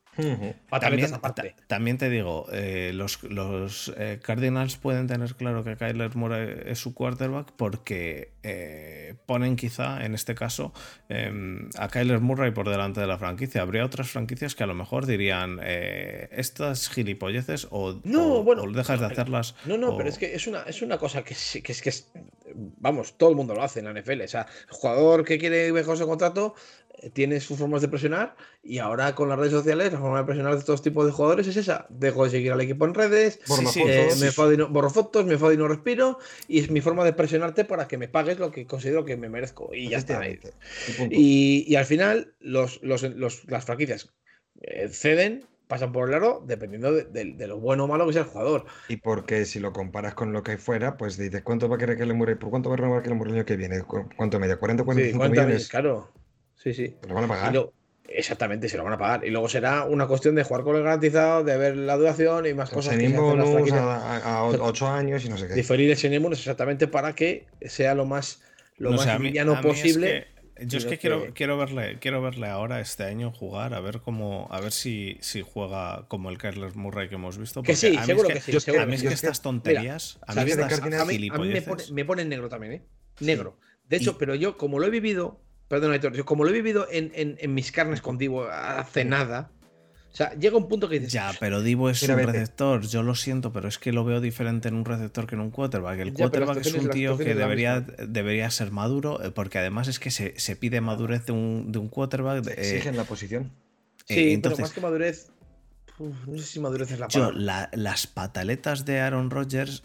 [SPEAKER 1] también, te digo, eh, los, los eh, Cardinals pueden tener claro que Kyler Murray es su quarterback porque eh, ponen quizá, en este caso, em, a Kyler Murray por delante de la franquicia. Habría otras franquicias que a lo mejor dirían estas gilipolleces o,
[SPEAKER 2] no, bueno,
[SPEAKER 1] dejas de hacerlas.
[SPEAKER 2] No, no, pero es que es una, es una cosa que, que, es que es, vamos, todo el mundo lo hace en la NFL. O sea, el jugador que quiere mejor su contrato eh, tiene sus formas de presionar y ahora con las redes sociales la forma de presionar de todos tipos de jugadores es esa. Dejo de seguir al equipo en redes, eh, me borro fotos, me enfado y no respiro y es mi forma de presionarte para que me pagues lo que considero que me merezco y ya está. Y, y, al final los, los, las franquicias eh, ceden pasan por el aro dependiendo de, lo bueno o malo que sea el jugador.
[SPEAKER 3] Y porque si lo comparas con lo que hay fuera, pues dices, ¿cuánto va a querer que le muere? ¿Por cuánto va a renovar que le muere el año que viene? ¿Cuánto media? ¿40, 45 millones?
[SPEAKER 2] Claro. Sí, sí.
[SPEAKER 3] lo van a pagar.
[SPEAKER 2] exactamente, se lo van a pagar. Y luego será una cuestión de jugar con el garantizado, de ver la duración y más cosas. Que
[SPEAKER 3] a, a, 8 años y no sé qué.
[SPEAKER 2] Diferir ese bonus exactamente para que sea lo más, lo más posible.
[SPEAKER 1] yo es que, quiero, quiero verle, quiero verle ahora este año jugar, a ver cómo, a ver si, si juega como el Carlos Murray que hemos visto.
[SPEAKER 2] Que sí, seguro que, sí.
[SPEAKER 1] a mí es que estas tonterías, a mí,
[SPEAKER 2] me, pone, me pone negro también, ¿eh? Negro. De hecho, pero yo, como lo he vivido, Perdón, yo como lo he vivido en, mis carnes con Divo hace nada, o sea, llega un punto que dices.
[SPEAKER 1] Ya, pero Divo es un receptor, yo lo siento, pero es que lo veo diferente en un receptor que en un quarterback. El quarterback es un tío que debería, debería ser maduro, eh, porque además es que se, pide madurez de un, de un quarterback.
[SPEAKER 3] Eh, en la posición.
[SPEAKER 2] Sí, eh, pero más que madurez. no sé si madurez es la palabra.
[SPEAKER 1] Yo, las pataletas de Aaron Rodgers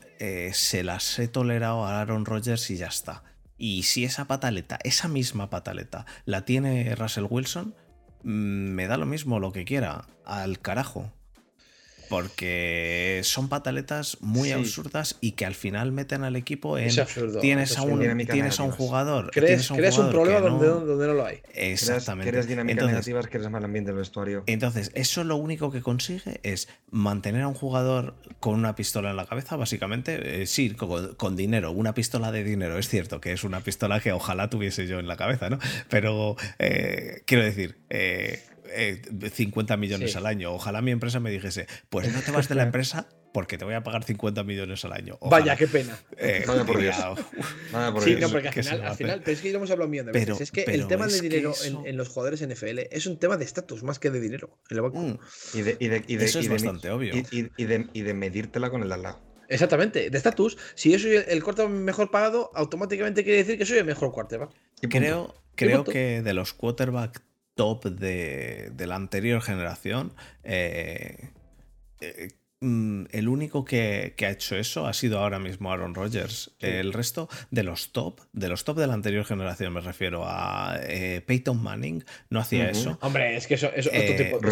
[SPEAKER 1] se las he tolerado a Aaron Rodgers y ya está. Y si esa pataleta, esa misma pataleta, la tiene Russell Wilson, mm, me da lo mismo lo que quiera, al carajo porque son pataletas muy absurdas y que al final meten al equipo en tienes a un tienes a un jugador
[SPEAKER 2] crees,
[SPEAKER 1] un,
[SPEAKER 2] un problema donde, donde, no lo hay.
[SPEAKER 1] Exactamente.
[SPEAKER 3] crees, dinámicas negativas que eres mal ambiente del vestuario.
[SPEAKER 1] entonces eso lo único que consigue es mantener a un jugador con una pistola en la cabeza básicamente eh, sí con, dinero una pistola de dinero es cierto que es una pistola que ojalá tuviese yo en la cabeza no pero eh, quiero decir eh, 50 eh, millones al año. Ojalá mi empresa me dijese, pues no te vas de la empresa porque te voy a pagar 50 millones al año.
[SPEAKER 2] Vaya, qué pena.
[SPEAKER 3] Eh, por Dios.
[SPEAKER 2] sí, no, porque al final, al final pero es que ya hemos hablado un millón de veces. es que el tema de dinero en, los jugadores NFL es un tema de estatus más que de dinero
[SPEAKER 3] mm. Y de, y de, y de,
[SPEAKER 1] eso es bastante obvio.
[SPEAKER 3] Y, de, medírtela con el al lado.
[SPEAKER 2] Exactamente, de estatus. Si yo soy el corte mejor pagado, automáticamente quiere decir que soy el mejor quarterback.
[SPEAKER 1] Creo, creo que de los quarterbacks top de, de la anterior generación. Eh, eh, Mm, el único que, ha hecho eso ha sido ahora mismo Aaron Rodgers. El resto de los top, de los top de la anterior generación, me refiero a eh, Peyton Manning, no hacía eso.
[SPEAKER 2] Hombre, es que eso es otro tipo, otro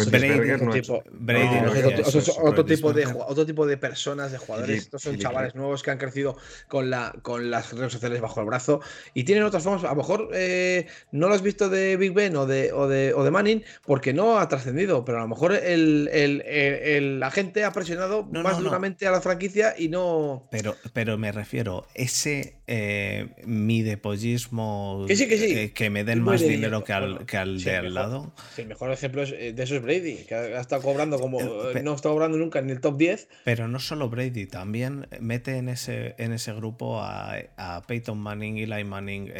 [SPEAKER 2] tipo, de otro tipo de personas, de jugadores. Estos son chavales nuevos que han crecido con la con las redes sociales bajo el brazo y tienen otras formas. A lo mejor eh, no lo has visto de Big Ben o de, o de, o de Manning porque no ha trascendido, pero a lo mejor el, el, el, la gente ha presionado más duramente a la franquicia y no.
[SPEAKER 1] Pero, pero me refiero, ese eh, mi depollismo
[SPEAKER 2] que, eh,
[SPEAKER 1] que, me den más dinero que al, que al de al lado.
[SPEAKER 2] el mejor ejemplo eh, de eso es Brady, que ha estado cobrando como no está cobrando nunca en el top 10.
[SPEAKER 1] Pero no solo Brady, también mete en ese, en ese grupo a, a Peyton Manning, Eli Manning,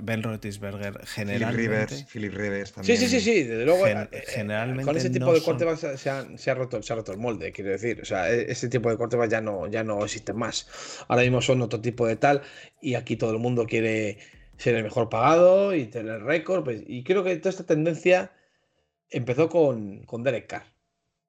[SPEAKER 1] Ben Roethlisberger, generalmente.
[SPEAKER 3] Philip Rivers, también.
[SPEAKER 2] Sí, sí, sí, sí, desde luego.
[SPEAKER 1] generalmente
[SPEAKER 2] con ese tipo de corte se, ha, se, ha roto, se ha roto el molde, quiero decir. O sea, e, ese tipo de cortes ya no, ya no existen más. Ahora mismo son otro tipo de tal y aquí todo el mundo quiere ser el mejor pagado y tener récord. Pues, y creo que toda esta tendencia empezó con, con Derek Carr.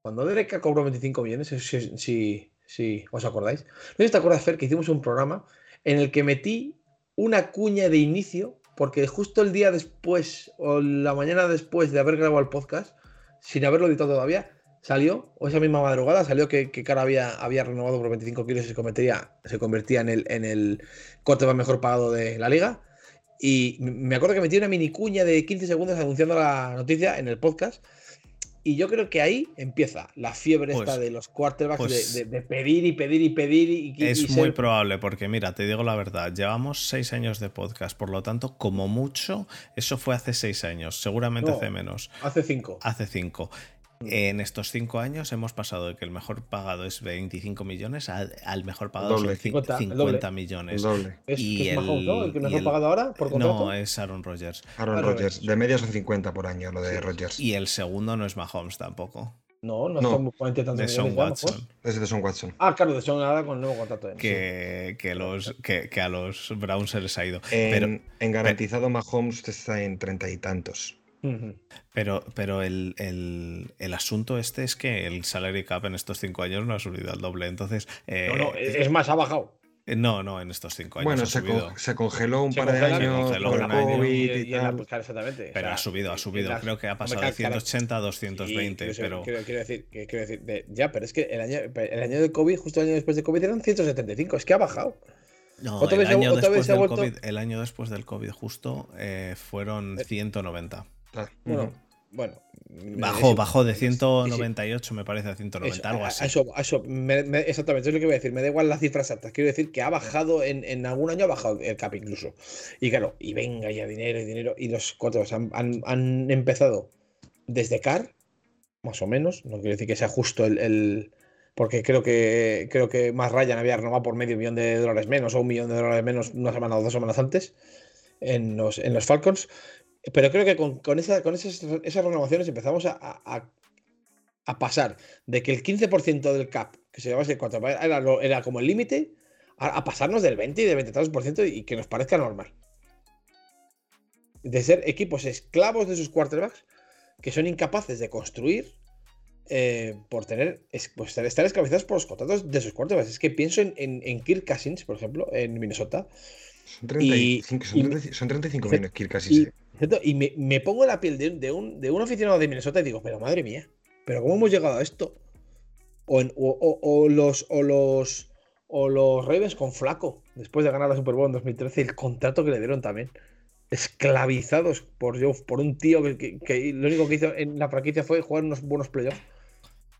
[SPEAKER 2] Cuando Derek cobró 25 millones, si, si, si, os acordáis. No sé si te acuerdas, Fer, que hicimos un programa en el que metí una cuña de inicio, porque justo el día después o la mañana después de haber grabado el podcast, sin haberlo editado todavía, salió, o esa misma madrugada, salió que, que Cara había, había renovado por 25 kilos y se convertía, se convertía en el, en el corte más mejor pagado de la liga. Y me acuerdo que metí una mini cuña de 15 segundos anunciando la noticia en el podcast. Y yo creo que ahí empieza la fiebre esta
[SPEAKER 1] Pues-
[SPEAKER 2] de los quarterbacks
[SPEAKER 1] pues-
[SPEAKER 2] de, de- de pedir y pedir y pedir. Y, y-
[SPEAKER 1] Es
[SPEAKER 2] y
[SPEAKER 1] muy
[SPEAKER 2] ser-
[SPEAKER 1] probable, porque mira, te digo la verdad, llevamos seis años de podcast, por lo tanto, como mucho, eso fue hace seis años, seguramente
[SPEAKER 2] No.
[SPEAKER 1] hace menos,
[SPEAKER 2] Hace cinco.
[SPEAKER 1] hace cinco. En estos cinco años hemos pasado de que el mejor pagado es 25 millones al, al mejor pagado
[SPEAKER 3] Doble.
[SPEAKER 1] son cin-
[SPEAKER 2] 50, el
[SPEAKER 1] 50
[SPEAKER 3] El
[SPEAKER 1] millones.
[SPEAKER 3] doble.
[SPEAKER 2] Es,
[SPEAKER 1] y
[SPEAKER 2] que es
[SPEAKER 1] el-
[SPEAKER 2] Mahomes, ¿no? El que mejor
[SPEAKER 1] el-
[SPEAKER 2] pagado ahora por contrato.
[SPEAKER 1] No, es Aaron Rodgers.
[SPEAKER 3] Aaron
[SPEAKER 2] Aaron
[SPEAKER 3] Rodgers.
[SPEAKER 2] Rodgers.
[SPEAKER 3] De media son 50 por año lo de Rodgers.
[SPEAKER 1] Y el segundo no es Mahomes tampoco.
[SPEAKER 2] No, no,
[SPEAKER 3] No.
[SPEAKER 2] son 40 y tantos
[SPEAKER 1] De. Watson.
[SPEAKER 3] Es de Son Watson.
[SPEAKER 2] Ah, claro, de Sean ahora con el nuevo contrato. de-
[SPEAKER 1] Que, que los, que, que a los Browns se les ha ido.
[SPEAKER 3] En,
[SPEAKER 1] Pero,
[SPEAKER 3] en garantizado Mahomes está en treinta y tantos.
[SPEAKER 1] Pero, pero el, el- el asunto este es que el salary cap en estos cinco años no ha subido al doble. Entonces, eh,
[SPEAKER 2] No, no, es más, ha bajado.
[SPEAKER 1] eh, no, no, en estos cinco años
[SPEAKER 3] Bueno,
[SPEAKER 1] ha
[SPEAKER 3] se,
[SPEAKER 1] subido.
[SPEAKER 3] con- se congeló un
[SPEAKER 2] Se
[SPEAKER 3] par de años
[SPEAKER 1] un año.
[SPEAKER 3] COVID
[SPEAKER 2] y,
[SPEAKER 3] y
[SPEAKER 2] y la-
[SPEAKER 3] tal.
[SPEAKER 2] pues, claro, exactamente.
[SPEAKER 1] Pero
[SPEAKER 2] O sea,
[SPEAKER 1] ha subido, ha subido.
[SPEAKER 2] las-
[SPEAKER 1] Creo que ha
[SPEAKER 2] hombre,
[SPEAKER 1] pasado de 180 a 220,
[SPEAKER 2] Sí,
[SPEAKER 1] pero
[SPEAKER 2] quiero, quiero decir, quiero decir de- ya, pero es que el año, el año de COVID, justo el año después de COVID, eran 175. Es que ha bajado.
[SPEAKER 1] no,
[SPEAKER 2] otra
[SPEAKER 1] el,
[SPEAKER 2] se
[SPEAKER 1] año
[SPEAKER 2] otra vez
[SPEAKER 1] después
[SPEAKER 2] se ha
[SPEAKER 1] del
[SPEAKER 2] vuelto-
[SPEAKER 1] COVID, el año después del COVID justo eh, fueron 190.
[SPEAKER 3] Ah,
[SPEAKER 2] Bueno, bueno.
[SPEAKER 1] Bajó, bajó de
[SPEAKER 2] sí, sí.
[SPEAKER 1] 198, me parece, a 190,
[SPEAKER 2] Eso,
[SPEAKER 1] algo así.
[SPEAKER 2] a eso, a eso, me- me- exactamente, eso es lo que voy a decir. Me da igual las cifras exactas. Quiero decir que ha bajado en, en algún año, ha bajado el cap incluso. Y claro, y venga ya dinero y dinero. Y los cuatro han, han- han empezado desde CAR, más o menos. No quiero decir que sea justo el. el- porque creo que creo que más Ryan había renovado por medio millón de dólares menos o un millón de dólares menos una semana o dos semanas antes en los, en los Falcons. Pero creo que con, con, esa- con esas, esas renovaciones empezamos a, a- a pasar de que el 15% del cap que se llevase el 4 era, era como el límite a, a pasarnos del 20 y del 23% y que nos parezca normal. De ser equipos esclavos de sus quarterbacks que son incapaces de construir eh, por tener es- pues, estar esclavizados por los contratos de sus quarterbacks. Es que pienso en, en, en Kirk Cousins, por ejemplo, en Minnesota.
[SPEAKER 3] Son 35, son
[SPEAKER 2] y-
[SPEAKER 3] 35 son 35
[SPEAKER 2] y-
[SPEAKER 3] millones Kirk.
[SPEAKER 2] Y,
[SPEAKER 3] sí.
[SPEAKER 2] Y me, me pongo la piel de, de un, de un aficionado de Minnesota y digo, pero madre mía, ¿pero cómo hemos llegado a esto? O, o- o- los, o, los, o los Ravens con Flaco, después de ganar la Super Bowl en 2013, el contrato que le dieron también. Esclavizados por, Joe- por un tío que, lo único que hizo en la franquicia fue jugar unos buenos playoffs.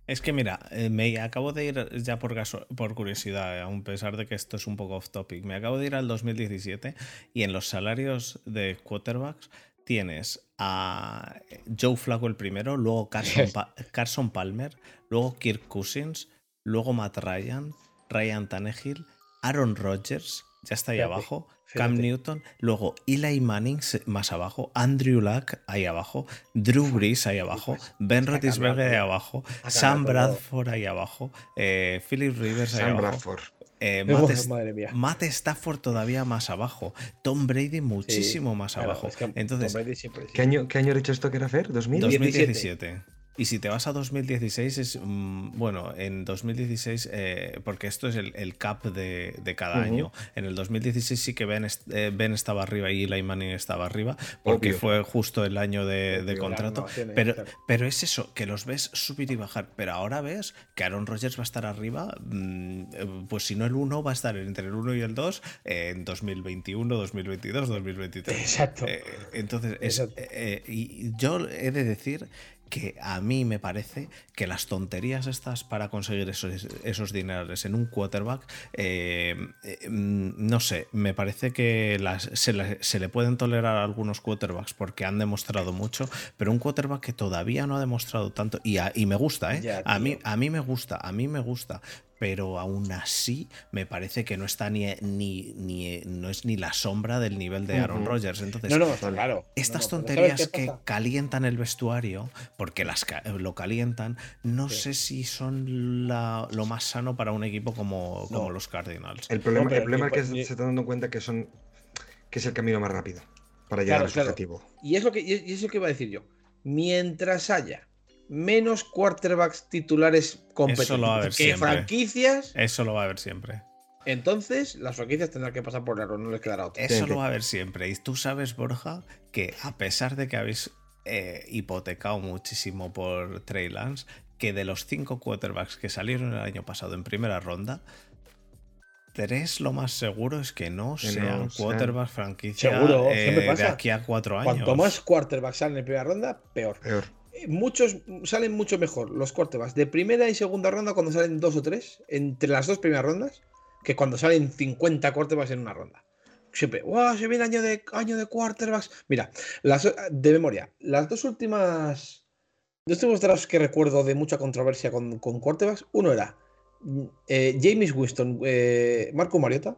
[SPEAKER 1] Es que mira, eh, me acabo de ir ya por, caso- por curiosidad, a pesar de que esto es un poco off topic, me acabo de ir al 2017 y en los salarios de quarterbacks tienes a Joe Flacco el primero, luego Carson, Pa- Carson Palmer, luego Kirk Cousins, luego Matt Ryan, Ryan Tannehill, Aaron Rodgers, ya está ahí
[SPEAKER 2] Fíjate,
[SPEAKER 1] abajo, Cam
[SPEAKER 2] fíjate.
[SPEAKER 1] Newton, luego Eli Manning más abajo, Andrew Luck ahí abajo, Drew Brees ahí abajo, Ben Roethlisberger ahí abajo, Sam. Bradford ahí abajo, eh, Philip Rivers ahí
[SPEAKER 3] Sam
[SPEAKER 1] abajo,
[SPEAKER 3] Bradford.
[SPEAKER 1] Eh, Matt, Est-
[SPEAKER 2] madre mía.
[SPEAKER 1] Matt Stafford todavía más abajo, Tom Brady muchísimo más
[SPEAKER 2] Claro,
[SPEAKER 1] abajo.
[SPEAKER 2] es que
[SPEAKER 1] Entonces,
[SPEAKER 2] Tom Brady siempre-
[SPEAKER 3] ¿Qué año, ¿Qué año ha dicho esto que era Fer? ¿2000?
[SPEAKER 1] 2017. Y si te vas a 2016, es mm, bueno, en 2016, eh, porque esto es el, el cap de, de cada
[SPEAKER 3] Ujú.
[SPEAKER 1] año. En el 2016 sí que Ben, eh, Ben estaba arriba y Eli Manning estaba arriba, porque
[SPEAKER 3] Obvio.
[SPEAKER 1] fue justo el año de, de contrato. Pero, pero es eso, que los ves subir y bajar. Pero ahora ves que Aaron Rodgers va a estar arriba, mm, eh, pues si no el 1, va a estar entre el 1 y el 2 eh, en 2021, 2022, 2023.
[SPEAKER 2] Exacto.
[SPEAKER 1] Eh, entonces, es-
[SPEAKER 2] Exacto.
[SPEAKER 1] y yo he de decir que a mí me parece que las tonterías estas para conseguir esos, esos dinerales en un quarterback, eh, eh, mm, no sé, me parece que las, se, le, se le pueden tolerar a algunos quarterbacks porque han demostrado mucho, pero un quarterback que todavía no ha demostrado tanto, y, a- y me gusta, ¿eh?
[SPEAKER 2] Ya,
[SPEAKER 1] a, mí, a mí me gusta, a mí me gusta, pero aún así me parece que no está ni, ni, ni no es ni la sombra del nivel de Aaron. Rodgers. Entonces,
[SPEAKER 2] No, claro.
[SPEAKER 1] estas
[SPEAKER 2] No, no, pero
[SPEAKER 1] tonterías
[SPEAKER 2] ¿sabes qué
[SPEAKER 1] que calientan el vestuario, porque las ca- lo calientan, no
[SPEAKER 2] Sí.
[SPEAKER 1] sé si son la- lo más sano para un equipo como, como
[SPEAKER 2] No.
[SPEAKER 1] los Cardinals.
[SPEAKER 3] El problema,
[SPEAKER 2] No, pero
[SPEAKER 3] el problema es que
[SPEAKER 2] ni-
[SPEAKER 3] se está dando cuenta que son que es el camino más rápido para llegar
[SPEAKER 2] Claro,
[SPEAKER 3] a su
[SPEAKER 2] claro.
[SPEAKER 3] objetivo.
[SPEAKER 2] Y es lo que y es lo que iba a decir yo. Mientras haya menos quarterbacks titulares
[SPEAKER 1] competitivos
[SPEAKER 2] que franquicias.
[SPEAKER 1] Eso lo va a haber siempre.
[SPEAKER 2] Entonces, las franquicias tendrán que pasar por error, no les quedará otra.
[SPEAKER 1] Eso lo va a haber siempre. Y tú sabes, Borja, que a pesar de que habéis eh, hipotecado muchísimo por Trey Lance, que de los cinco quarterbacks que salieron el año pasado en primera ronda, tres lo más seguro es que no sean quarterbacks franquicia
[SPEAKER 2] seguro, eh,
[SPEAKER 1] de aquí a cuatro años.
[SPEAKER 2] Cuanto más quarterbacks salen en primera ronda, peor. Eh, muchos salen mucho mejor los quarterbacks de primera y segunda ronda cuando salen dos o tres, entre las dos primeras rondas, que cuando salen 50 quarterbacks en una ronda. Siempre, ¡wow! Se viene año de, año de quarterbacks. Mira, las, de memoria, las dos últimas. Dos últimos que recuerdo de mucha controversia con, con quarterbacks. Uno era eh, James Winston, eh, Marco Mariota.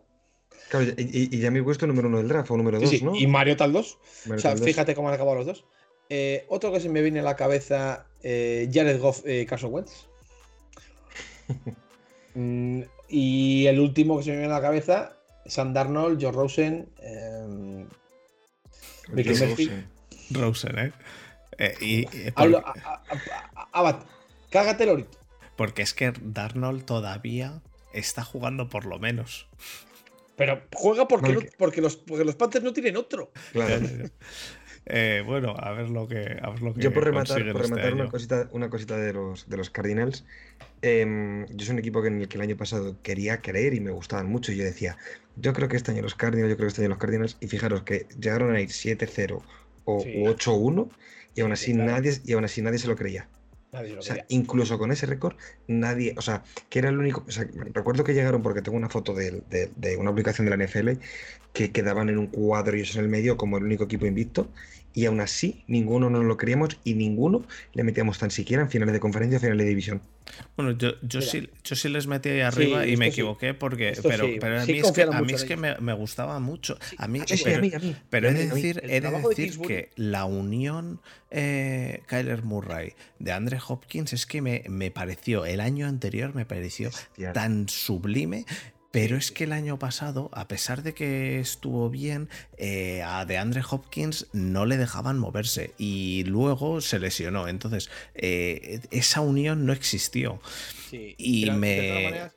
[SPEAKER 3] Claro, y, y, James Winston número uno del draft o número dos, ¿no?
[SPEAKER 2] Y Mariota el dos. o sea, fíjate cómo han acabado los dos. Eh, otro que se me viene a la cabeza, Jared Goff, Carson Wentz. Mm, y el último que se me viene a la cabeza, Sam Darnold, Joe Rosen, eh,
[SPEAKER 1] Rosen. Rosen, ¿eh? eh y,
[SPEAKER 2] Hablo, cágate lorito.
[SPEAKER 1] Porque es que Darnold todavía está jugando por lo menos.
[SPEAKER 2] Pero juega porque, porque, los, porque los Panthers no tienen otro.
[SPEAKER 3] Claro.
[SPEAKER 1] Eh, bueno, a ver lo que.
[SPEAKER 3] Yo por rematar, por rematar este una, cosita, una cosita de los, de los Cardinals. Em, yo soy un equipo que en el que el año pasado quería creer y me gustaban mucho. Y yo decía, yo creo que este año los Cardinals, yo creo que este año los Cardinals. Y fijaros que llegaron a ir 7-0 o 8-1 y aún así nadie y aún así nadie se lo creía. O sea, incluso con ese récord, nadie, o sea, que era el único, o sea, recuerdo que llegaron porque tengo una foto de, de, una aplicación de la NFL que quedaban en un cuadro y ellos en el medio como el único equipo invicto y aún así ninguno nos lo queríamos y ninguno le metíamos tan siquiera en finales de conferencia, finales de división.
[SPEAKER 1] Bueno, yo, yo, sí, yo sí les metí ahí arriba y me equivoqué porque pero, pero, a mí es que, a mí es que me, me, gustaba mucho. A mí, pero, pero he de decir, he de decir que la unión eh, Kyler Murray de Andre Hopkins es que me, me pareció, el año anterior me pareció tan sublime pero es que el año pasado, a pesar de que estuvo bien, eh, a DeAndre Hopkins no le dejaban moverse y luego se lesionó. Entonces, eh, esa unión no existió. y me.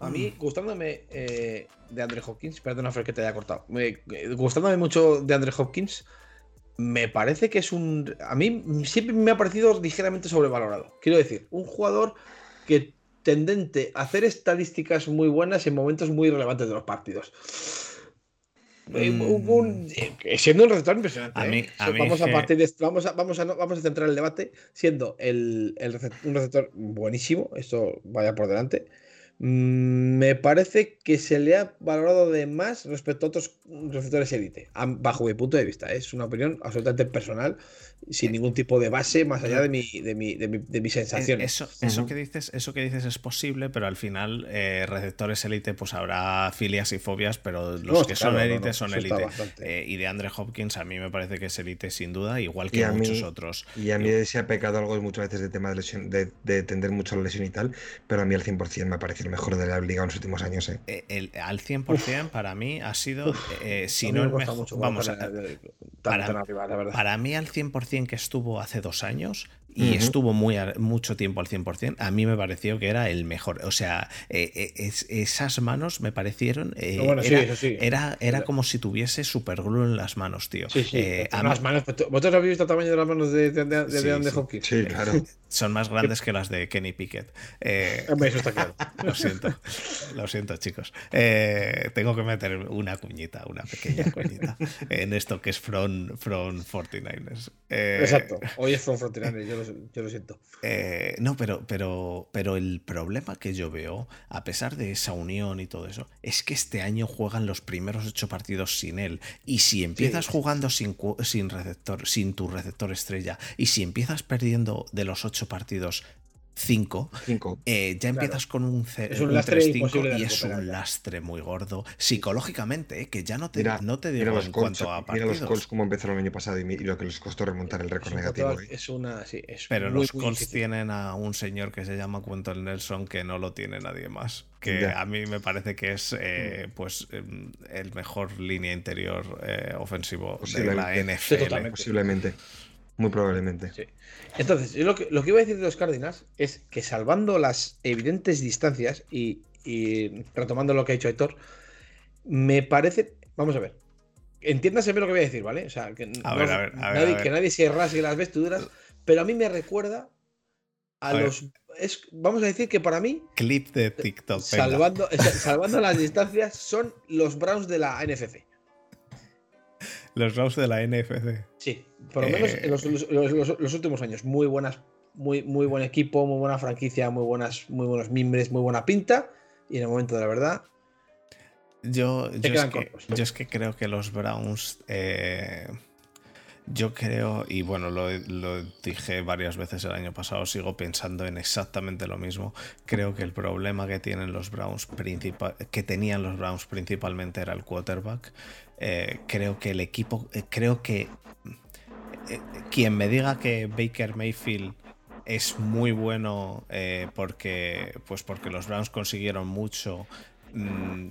[SPEAKER 2] a mí, mm. gustándome eh, de Andre Hopkins, perdona Fred que te haya cortado, gustándome mucho de Andre Hopkins, me parece que es un. A mí siempre me ha parecido ligeramente sobrevalorado. Quiero decir, un jugador que tendente a hacer estadísticas muy buenas en momentos muy relevantes de los partidos. Eh, mm. Eh, siendo un receptor impresionante. vamos, a partir de vamos, a, vamos, a, vamos a centrar el debate siendo el, un receptor buenísimo, esto vaya por delante. Mm, me parece que se le ha valorado de más respecto a otros receptores élite, bajo mi punto de vista. Es una opinión absolutamente personal sin ningún tipo de base más allá de mi, de mi, de mi, de mi sensación.
[SPEAKER 1] Eso, eso, que dices, eso que dices es posible, pero al final eh, receptores élite pues habrá filias y fobias, pero los que son élite son élite. Eh, y de Andre Hopkins a mí me parece que es élite sin duda, igual que muchos otros.
[SPEAKER 3] Y a mí se ha pecado algo muchas veces de tema de lesión, de, de tender mucho la lesión y tal, pero a mí al 100% me parece el mejor de la liga en los últimos años. ¿eh?
[SPEAKER 1] eh el, al 100% para mí ha sido, si no el mejor, vamos, a, para, para mí al 100% que estuvo hace dos años y estuvo muy mucho tiempo al 100%, a mí me pareció que era el mejor. O sea, eh, eh, esas manos me parecieron... Eh, era, era, como si tuviese superglue en las manos, tío.
[SPEAKER 2] las manos, ¿Vosotros habéis visto el tamaño de las manos de, de, de,
[SPEAKER 3] Hopkins? Sí, claro.
[SPEAKER 1] Son más grandes que las de Kenny Pickett.
[SPEAKER 2] eso está claro.
[SPEAKER 1] Lo siento. Lo siento, chicos. tengo que meter una cuñita, una pequeña cuñita en esto que es From, from 49ers.
[SPEAKER 2] Exacto. Hoy es From 49ers. Yo yo lo siento.
[SPEAKER 1] Eh, no, pero, pero, pero el problema que yo veo, a pesar de esa unión y todo eso, es que este año juegan los primeros ocho partidos sin él. Y si empiezas jugando sin, sin receptor, sin tu receptor estrella, y si empiezas perdiendo de los ocho partidos 5, eh, ya empiezas con un,
[SPEAKER 2] es un, lastre
[SPEAKER 1] y es un lastre muy gordo psicológicamente, eh, que ya no te, no te digo en cuanto a partidos.
[SPEAKER 3] Mira los Colts como empezaron el año pasado y, lo que les costó remontar el récord negativo.
[SPEAKER 2] Eh. Es una, sí, es
[SPEAKER 1] Pero los Colts tienen a un señor que se llama Quentin Nelson que no lo tiene nadie más. Que a mí me parece que es mm. pues em, el mejor línea interior ofensivo de la NFL.
[SPEAKER 3] posiblemente. Muy probablemente.
[SPEAKER 2] Sí. Entonces, yo lo que, lo que iba a decir de los Cardinals es que salvando las evidentes distancias y, y retomando lo que ha dicho Héctor, me parece. Vamos a ver. Entiéndase lo que voy a decir, ¿vale? O sea, que,
[SPEAKER 1] A ver, a ver, a
[SPEAKER 2] nadie,
[SPEAKER 1] ver.
[SPEAKER 2] que nadie se rasgue las vestiduras, pero a mí me recuerda a, los. Es, vamos a decir que para mí,
[SPEAKER 1] Clip de TikTok.
[SPEAKER 2] salvando, salvando las distancias, son los Browns de la NFC.
[SPEAKER 1] Los Browns de la NFC.
[SPEAKER 2] Sí, por lo menos
[SPEAKER 1] Eh.
[SPEAKER 2] en los, los- los- los últimos años. Muy buenas, muy, muy buen equipo, muy buena franquicia, muy buenas, muy buenos mimbres, muy buena pinta. Y en el momento de la verdad,
[SPEAKER 1] Yo, yo, es que,
[SPEAKER 2] cortos.
[SPEAKER 1] yo es que creo que los Browns. eh, yo creo, y bueno, lo, lo dije varias veces el año pasado, sigo pensando en exactamente lo mismo. Creo que el problema que tienen los Browns principal, que tenían los Browns principalmente era el quarterback. Eh, creo que el equipo, eh, creo que eh, quien me diga que Baker Mayfield es muy bueno porque, pues porque los Browns consiguieron mucho. mm,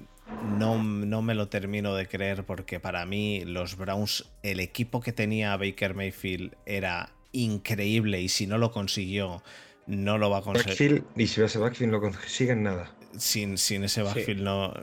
[SPEAKER 1] no, no me lo termino de creer porque para mí los Browns, el equipo que tenía Baker Mayfield era increíble y si no lo consiguió, no lo va a conseguir.
[SPEAKER 3] Backfield, y si vas a backfield no consiguen nada.
[SPEAKER 1] Sin, sin ese backfield no.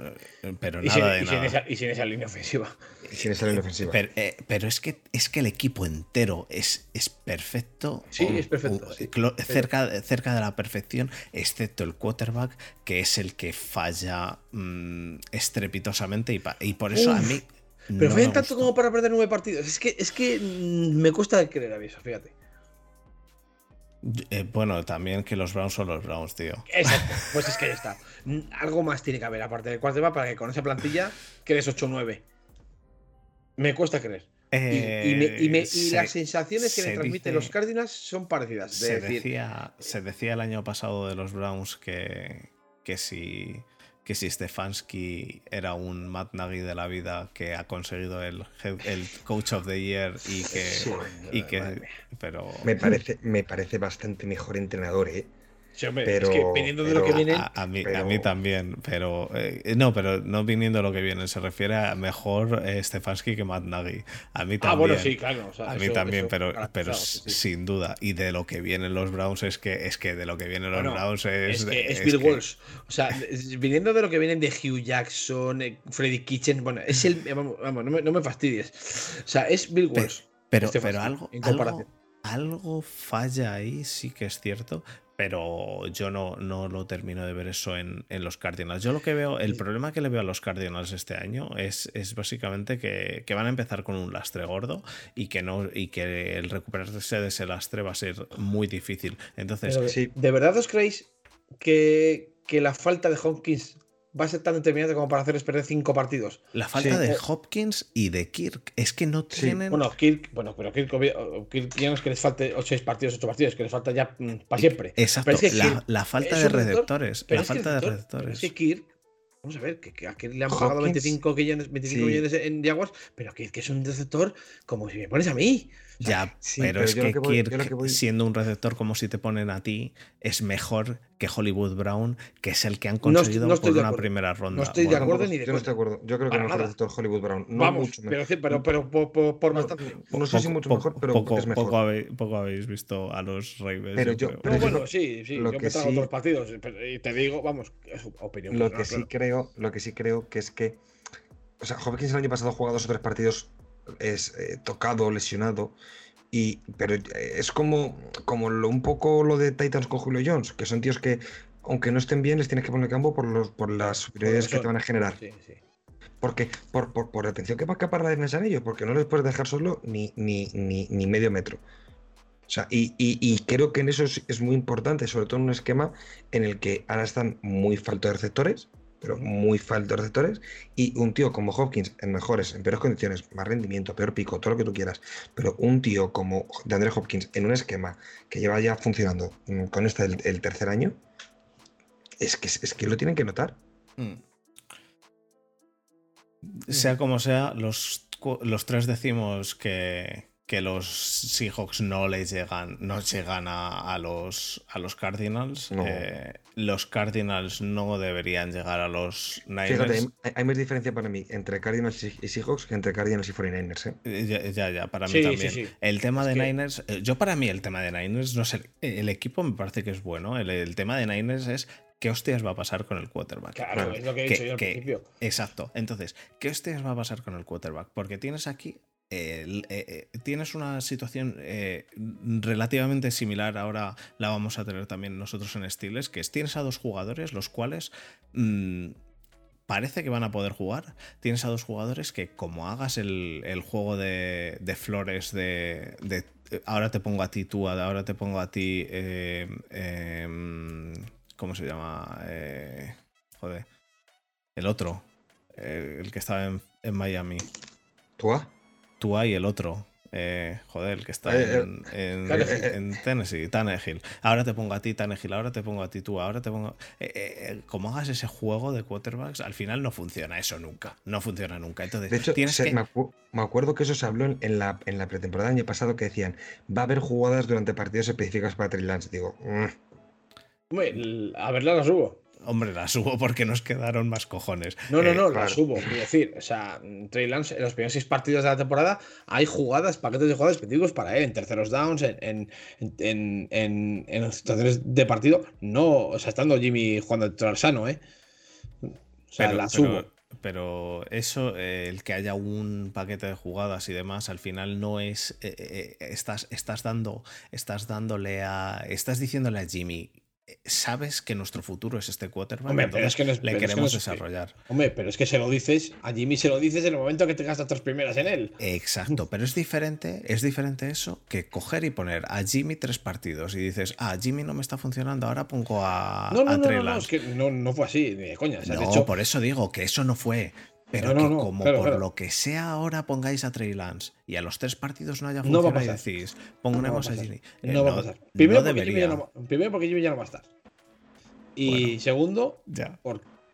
[SPEAKER 1] eh, Pero
[SPEAKER 2] y sin,
[SPEAKER 1] nada de
[SPEAKER 2] y sin
[SPEAKER 1] nada.
[SPEAKER 2] esa, y sin esa línea ofensiva.
[SPEAKER 3] Y sin esa línea ofensiva.
[SPEAKER 1] Pero, eh, pero es que es que el equipo entero es, es perfecto.
[SPEAKER 2] Sí,
[SPEAKER 1] o-
[SPEAKER 2] es perfecto,
[SPEAKER 1] o-
[SPEAKER 2] sí.
[SPEAKER 1] clo- cerca, cerca de la perfección, excepto el quarterback, que es el que falla mm, estrepitosamente. Y, pa- y por eso a mí.
[SPEAKER 2] Pero
[SPEAKER 1] no
[SPEAKER 2] fallan tanto
[SPEAKER 1] gustó.
[SPEAKER 2] como para perder nueve partidos. Es que, es que mm, me cuesta creer a mí eso, fíjate.
[SPEAKER 1] Eh, bueno, también que los Browns son los Browns, tío.
[SPEAKER 2] Exacto, pues es que ya está. Algo más tiene que haber, aparte del quarterback, para que con esa plantilla quedes 8-9. Me cuesta creer. Y, y me- y me- y
[SPEAKER 1] Eh, se-
[SPEAKER 2] las sensaciones que le transmiten
[SPEAKER 1] dice-
[SPEAKER 2] los Cardinals son parecidas. De
[SPEAKER 1] Se
[SPEAKER 2] decir,
[SPEAKER 1] decía, se decía el año pasado de los Browns que, que si que si Stefanski era un Matt Nagy de la vida que ha conseguido el, el Coach of the Year y que,
[SPEAKER 3] Sí.
[SPEAKER 1] y que pero
[SPEAKER 3] Me parece, me parece bastante mejor entrenador, ¿eh?
[SPEAKER 2] Sí, hombre,
[SPEAKER 3] pero-
[SPEAKER 2] es que viniendo de lo que
[SPEAKER 3] pero-
[SPEAKER 2] vienen.
[SPEAKER 1] a, a mí, a
[SPEAKER 3] pero-
[SPEAKER 1] mí también, pero eh, no, pero no viniendo lo que viene, se refiere a mejor eh, Stefanski que Matt Nagy. A mí también.
[SPEAKER 2] ah, bueno, sí, claro. o sea,
[SPEAKER 1] A mí
[SPEAKER 2] eso-
[SPEAKER 1] también,
[SPEAKER 2] eso
[SPEAKER 1] pero, pero
[SPEAKER 2] sí, sí.
[SPEAKER 1] sin duda. Y de lo que vienen los Browns es que es que de lo que vienen los
[SPEAKER 2] Bueno,
[SPEAKER 1] Browns es.
[SPEAKER 2] Es que es
[SPEAKER 1] es
[SPEAKER 2] Bill
[SPEAKER 1] que-
[SPEAKER 2] Walsh. O sea, viniendo de lo que vienen de Hugh Jackson, eh, Freddy Kitchen, bueno, es el. eh, Vamos, vamos, no, me, no me fastidies. O sea, es Bill Walsh.
[SPEAKER 1] Pero, pero algo,
[SPEAKER 2] en
[SPEAKER 1] algo, algo falla ahí, sí que es cierto, pero yo no, no lo termino de ver eso en, en los Cardinals. Yo lo que veo, el problema que le veo a los Cardinals este año es, es básicamente que, que van a empezar con un lastre gordo y que no y que el recuperarse de ese lastre va a ser muy difícil. Entonces,
[SPEAKER 2] Pero,
[SPEAKER 3] sí.
[SPEAKER 2] ¿De verdad os creéis que, que la falta de Hopkins va a ser tan determinante como para hacerles perder cinco partidos?
[SPEAKER 1] la falta
[SPEAKER 3] sí.
[SPEAKER 1] de
[SPEAKER 2] Eh,
[SPEAKER 1] Hopkins y de Kirk es que no
[SPEAKER 3] Sí.
[SPEAKER 1] tienen...
[SPEAKER 2] Bueno, Kirk, bueno, pero Kirk, obvio- Kirk ya no es que les falte 6 partidos, 8 partidos, que les falta ya para siempre.
[SPEAKER 1] Exacto,
[SPEAKER 2] Pero es que
[SPEAKER 1] la,
[SPEAKER 2] Kirk
[SPEAKER 1] la falta
[SPEAKER 2] es
[SPEAKER 1] de receptores. La falta de receptores.
[SPEAKER 2] Es que Kirk, vamos a ver, que, que a Kirk le han pagado
[SPEAKER 3] Hopkins,
[SPEAKER 2] 25, millones, 25
[SPEAKER 3] sí.
[SPEAKER 2] millones en Jaguars, pero Kirk es un receptor como si me pones a mí.
[SPEAKER 1] Ya,
[SPEAKER 3] Sí,
[SPEAKER 1] pero,
[SPEAKER 3] pero
[SPEAKER 1] es que,
[SPEAKER 3] que voy-
[SPEAKER 1] Kirk,
[SPEAKER 3] lo que voy-
[SPEAKER 1] siendo un receptor como si te ponen a ti, es mejor que Hollywood Brown, que es el que han
[SPEAKER 2] No
[SPEAKER 1] conseguido
[SPEAKER 2] no
[SPEAKER 1] por una
[SPEAKER 2] acuerdo.
[SPEAKER 1] primera ronda.
[SPEAKER 2] No estoy de acuerdo ni de
[SPEAKER 3] Yo no estoy de acuerdo. Yo creo que
[SPEAKER 2] Para
[SPEAKER 3] mejor
[SPEAKER 2] nada.
[SPEAKER 3] receptor Hollywood Brown. No
[SPEAKER 2] vamos,
[SPEAKER 3] mucho
[SPEAKER 2] pero,
[SPEAKER 3] mejor.
[SPEAKER 2] pero, pero, por, por, por
[SPEAKER 3] No,
[SPEAKER 2] bastante.
[SPEAKER 3] no sé si mucho mejor, pero
[SPEAKER 1] poco,
[SPEAKER 3] es mejor.
[SPEAKER 1] poco habéis, poco habéis visto a los Ravens.
[SPEAKER 3] Pero
[SPEAKER 1] yo
[SPEAKER 3] pero
[SPEAKER 2] No, bueno, sí, sí,
[SPEAKER 3] lo
[SPEAKER 2] yo
[SPEAKER 3] que
[SPEAKER 2] me trago
[SPEAKER 3] sí-
[SPEAKER 2] otros partidos, pero- y te digo, vamos, es opinión.
[SPEAKER 3] Lo
[SPEAKER 2] personal,
[SPEAKER 3] que sí creo, lo que sí creo que es que. O sea, Hopkins el año pasado ha jugado dos o tres partidos es, eh, tocado, lesionado. Y, pero eh, es como, como lo, un poco lo de Titans con Julio Jones, que son tíos que, aunque no estén bien, les tienes que poner campo por, los, por las superioridades que te van a generar.
[SPEAKER 2] Sí, sí.
[SPEAKER 3] Porque, por, por, por la atención que va a capar la defensa en ellos, porque no les puedes dejar solo ni, ni, ni, ni medio metro. O sea, y, y- y creo que en eso es, es muy importante, sobre todo en un esquema en el que ahora están muy faltos de receptores, pero muy faltos de receptores, y un tío como Hopkins en mejores, en peores condiciones, más rendimiento, peor pico, todo lo que tú quieras, pero un tío como de André Hopkins en un esquema que lleva ya funcionando mm, con este el, el tercer año, es que, es que lo tienen que notar.
[SPEAKER 1] Mm. Sea como sea, los, los tres decimos que, que los Seahawks no les llegan, no llegan a, los, a los Cardinals. Eh, los Cardinals no deberían llegar a los Niners.
[SPEAKER 3] hay, más diferencia para mí entre Cardinals y Seahawks que entre Cardinals y 49ers.
[SPEAKER 1] ¿eh? Ya, ya, para mí también. el tema de Niners, eh, yo para mí el tema de Niners, no sé, el equipo me parece que es bueno. El, tema de Niners es ¿qué hostias va a pasar con el quarterback?
[SPEAKER 2] Claro, es lo que he dicho yo al principio.
[SPEAKER 1] Exacto. Entonces, ¿qué hostias va a pasar con el quarterback? Porque tienes aquí eh, eh, tienes una situación eh, relativamente similar, ahora la vamos a tener también nosotros en Steelers, que es tienes a dos jugadores los cuales mm, parece que van a poder jugar. Tienes a dos jugadores que como hagas el, juego de, flores de, ahora te pongo a ti tú, ahora te pongo a ti... Em, ¿Cómo se llama? joder. El otro. el que estaba en, en Miami.
[SPEAKER 3] ¿Tua?
[SPEAKER 1] Tua y el otro. Eh, joder, el que está eh, en, eh, en, Tennessee, Tannehill. Ahora te pongo a ti, Tannehill, ahora te pongo a ti tú, ahora te pongo. como hagas ese juego de quarterbacks, al final no funciona eso nunca. No funciona nunca. Entonces,
[SPEAKER 3] de hecho,
[SPEAKER 1] tienes
[SPEAKER 3] me, acuerdo que eso se habló en la, en la pretemporada del año pasado que decían: va a haber jugadas durante partidos específicos para Trey Lance. Digo,
[SPEAKER 2] mm". a verla las hubo.
[SPEAKER 1] Hombre, la subo porque nos quedaron más cojones.
[SPEAKER 2] No, no, no, la subo. Quiero decir, o sea, Trey Lance, en los primeros seis partidos de la temporada hay jugadas, paquetes de jugadas específicos para él, en terceros downs, en, en, en, en, situaciones de partido. No, o sea, estando Jimmy jugando de sano, ¿eh? O sea, la subo.
[SPEAKER 1] Pero, eso, eh, el que haya un paquete de jugadas y demás, al final no es. Eh, eh, estás, estás dando. Estás dándole a. Estás diciéndole a Jimmy sabes que nuestro futuro es este quarterback, hombre, pero es que le queremos desarrollar.
[SPEAKER 2] Hombre, pero es que se lo dices, a Jimmy se lo dices en el momento que te gastas tres primeras en él.
[SPEAKER 1] Exacto, pero es diferente, es diferente eso que coger y poner a Jimmy tres partidos y dices, ah, Jimmy no me está funcionando, ahora pongo a,
[SPEAKER 2] no, no,
[SPEAKER 1] a
[SPEAKER 2] no, no, es que no, fue así, ni de coña.
[SPEAKER 1] no, por eso digo que eso no fue. Pero que como por lo que sea ahora pongáis a Trey Lance y a los tres partidos no haya funcionado y decís, pongamos a, Jimmy.
[SPEAKER 2] no va a pasar. Primero, porque Jimmy ya no, primero porque Jimmy ya no va a estar. Y segundo,
[SPEAKER 1] ya.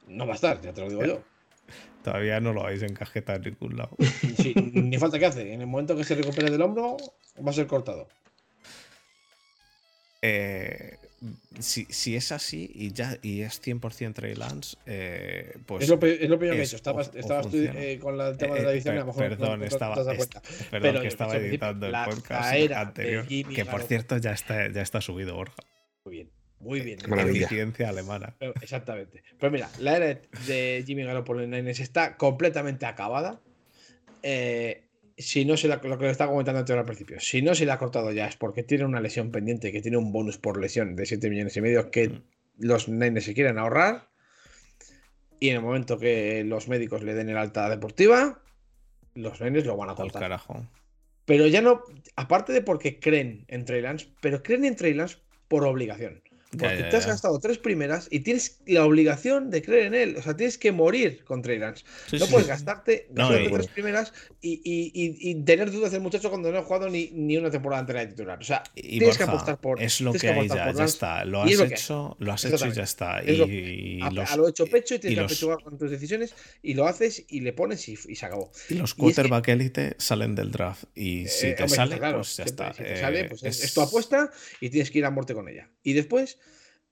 [SPEAKER 2] no va a estar, ya te lo digo yo.
[SPEAKER 1] Todavía no lo habéis encajeta en ningún lado.
[SPEAKER 2] Sí, ni falta que hace. En el momento que se recupere del hombro, va a ser cortado.
[SPEAKER 1] Eh, si, es así y ya y es 100% Trey Lance, eh, pues.
[SPEAKER 2] Es lo, es lo primero que he hecho. Estabas, eh, con el tema de la edición. a lo mejor
[SPEAKER 1] perdón, estaba, perdón que estaba editando el podcast anterior. Que por cierto ya está, ya está subido, Borja.
[SPEAKER 2] Muy bien. Muy bien.
[SPEAKER 1] Eficiencia alemana.
[SPEAKER 2] exactamente. Pues mira, la era de Jimmy Garoppolo en Niners está completamente acabada. Eh, si no se la, lo que le estaba comentando antes al principio, si no se le ha cortado ya es porque tiene una lesión pendiente, que tiene un bonus por lesión de 7 millones y medio que mm. los Niners se quieren ahorrar. Y en el momento que los médicos le den el alta deportiva, los Niners lo van a cortar.
[SPEAKER 1] carajo.
[SPEAKER 2] Pero ya no, aparte de porque creen en Trey Lance, pero creen en Trey Lance por obligación. Porque te has gastado tres primeras y tienes la obligación de creer en él. O sea, tienes que morir con Trey no puedes gastarte, tres primeras y, tener dudas del muchacho cuando no ha jugado ni, ni una temporada entera de titular. O sea, tienes que apostar por.
[SPEAKER 1] Es lo que, hay ya, ya está. Lo has hecho, lo, has hecho y ya está. Y,
[SPEAKER 2] a, lo hecho pecho y tienes que apechugar con tus decisiones y lo haces y le pones y, se acabó.
[SPEAKER 1] Y los quarterback élite salen del draft. Y si eh, te sale, pues ya está.
[SPEAKER 2] Si te sale, pues es tu apuesta y tienes que ir a muerte con ella. Y después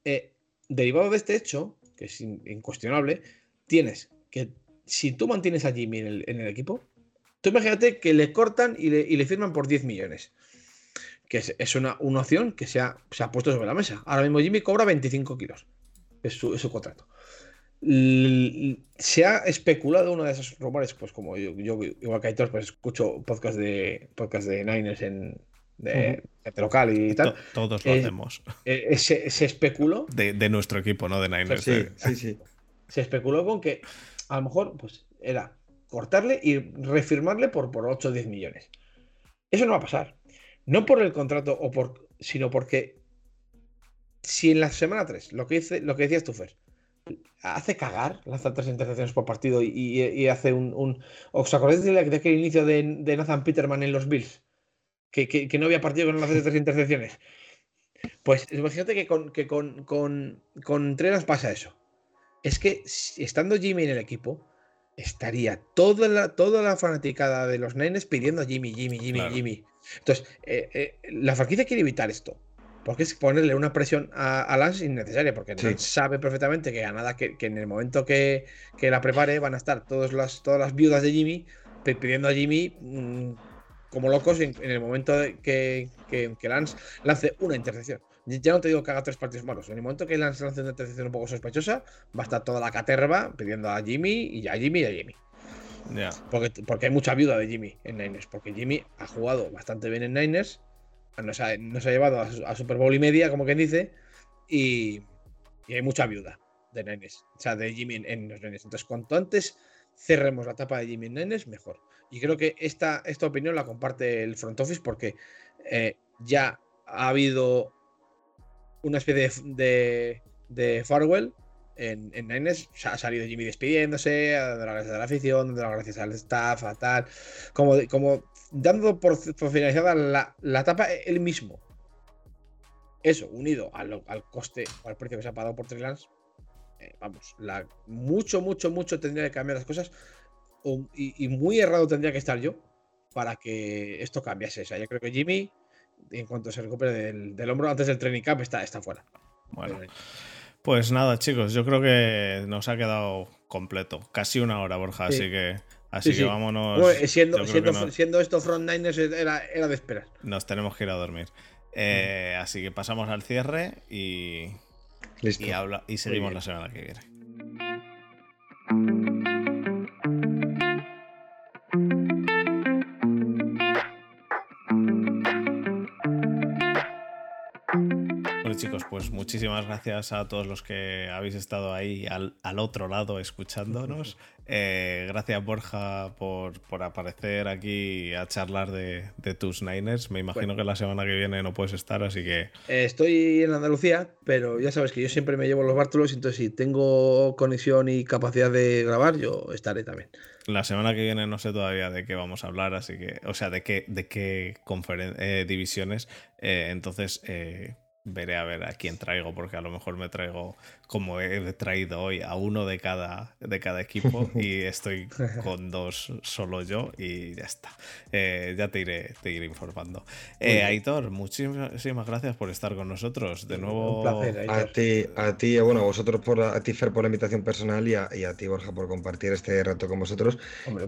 [SPEAKER 2] eh, derivado de este hecho, que es incuestionable, tienes que si tú mantienes a Jimmy en el, equipo, tú imagínate que le cortan y le, firman por 10 millones. Que es, una, opción que se ha, se ha, puesto sobre la mesa. Ahora mismo Jimmy cobra 25 kilos. Es su, contrato. se ha especulado uno de esos rumores, pues como yo, igual que hay todos, pues escucho podcast de podcast de Niners en, de, local y tal.
[SPEAKER 1] Todos lo hacemos.
[SPEAKER 2] Eh, se, especuló.
[SPEAKER 1] De, nuestro equipo, ¿no? De Niners.
[SPEAKER 2] Sí, sí, sí. Se especuló con que a lo mejor pues, era cortarle y refirmarle por, por 8 o 10 millones. Eso no va a pasar. No por el contrato, o por, sino porque si en la semana 3, lo que, dice, lo que decías tú, Fer, hace cagar, lanza tres intercepciones por partido y, hace un, ¿Os acordáis de, aquel inicio de, de Nathan Peterman en los Bills? Que, no había partido con las tres intercepciones. Pues imagínate que con, que con, con, con Trenas pasa eso. Es que estando Jimmy en el equipo, estaría toda la, toda la fanaticada de los nenes pidiendo a Jimmy, Jimmy, Jimmy, Jimmy. Entonces, eh, eh, la franquicia quiere evitar esto. Porque es ponerle una presión a, Lance innecesaria, porque Lance sabe perfectamente que a nada que, en el momento que, la prepare van a estar todas las, todas las viudas de Jimmy pidiendo a Jimmy mm, como locos en, el momento que, que, Lance lance una intercepción. Ya no te digo que haga tres partidos malos. En el momento que Lance lance una intercepción un poco sospechosa, va a estar toda la caterva pidiendo a Jimmy y a Jimmy y a Jimmy. Porque, porque hay mucha viuda de Jimmy en Niners. Porque Jimmy ha jugado bastante bien en Niners. Nos ha, nos ha llevado a, Super Bowl y media, como quien dice. Y, hay mucha viuda de Niners. O sea, de Jimmy en, los Niners. Entonces, cuanto antes cerremos la etapa de Jimmy en Niners, mejor. Y creo que esta, esta opinión la comparte el front office porque eh, ya ha habido una especie de, de farewell en, en Nines ha salido Jimmy despidiéndose, dando las gracias a la afición, dando las gracias al staff, a tal, como, como dando por, finalizada la, la, etapa él mismo. Eso, unido al, al coste o al precio que se ha pagado por Trillans, eh, vamos, mucho, mucho, mucho tendría que cambiar las cosas y, muy errado tendría que estar yo para que esto cambiase. O sea, yo creo que Jimmy, en cuanto se recupere del, del hombro antes del training camp, está, está fuera.
[SPEAKER 1] Bueno. Pues nada, chicos, yo creo que nos ha quedado completo. Casi una hora, Borja, así que. Así que vámonos.
[SPEAKER 2] siendo, siendo, esto Front Niners era, era, de esperar.
[SPEAKER 1] Nos tenemos que ir a dormir. Eh, así que pasamos al cierre y. Y, habla, y seguimos la semana que viene. Muchísimas gracias a todos los que habéis estado ahí al, otro lado escuchándonos. Eh, gracias Borja por, aparecer aquí a charlar de, tus Niners. Me imagino que la semana que viene no puedes estar, así que...
[SPEAKER 2] Eh, estoy en Andalucía, pero ya sabes que yo siempre me llevo los bártulos, entonces si tengo conexión y capacidad de grabar, yo estaré también.
[SPEAKER 1] La semana que viene no sé todavía de qué vamos a hablar, así que, o sea, de qué, de qué eh, divisiones. entonces, veré a ver a quién traigo, porque a lo mejor me traigo, como he traído hoy, a uno de cada, de cada equipo y estoy con dos solo yo y ya está. Eh, ya te iré, te iré informando. Eh, Aitor, muchísimas gracias por estar con nosotros. De nuevo.
[SPEAKER 3] Un placer, a ti, a ti, bueno, a vosotros por a ti, Fer, por la invitación personal y a, ti, Borja, por compartir este rato con vosotros.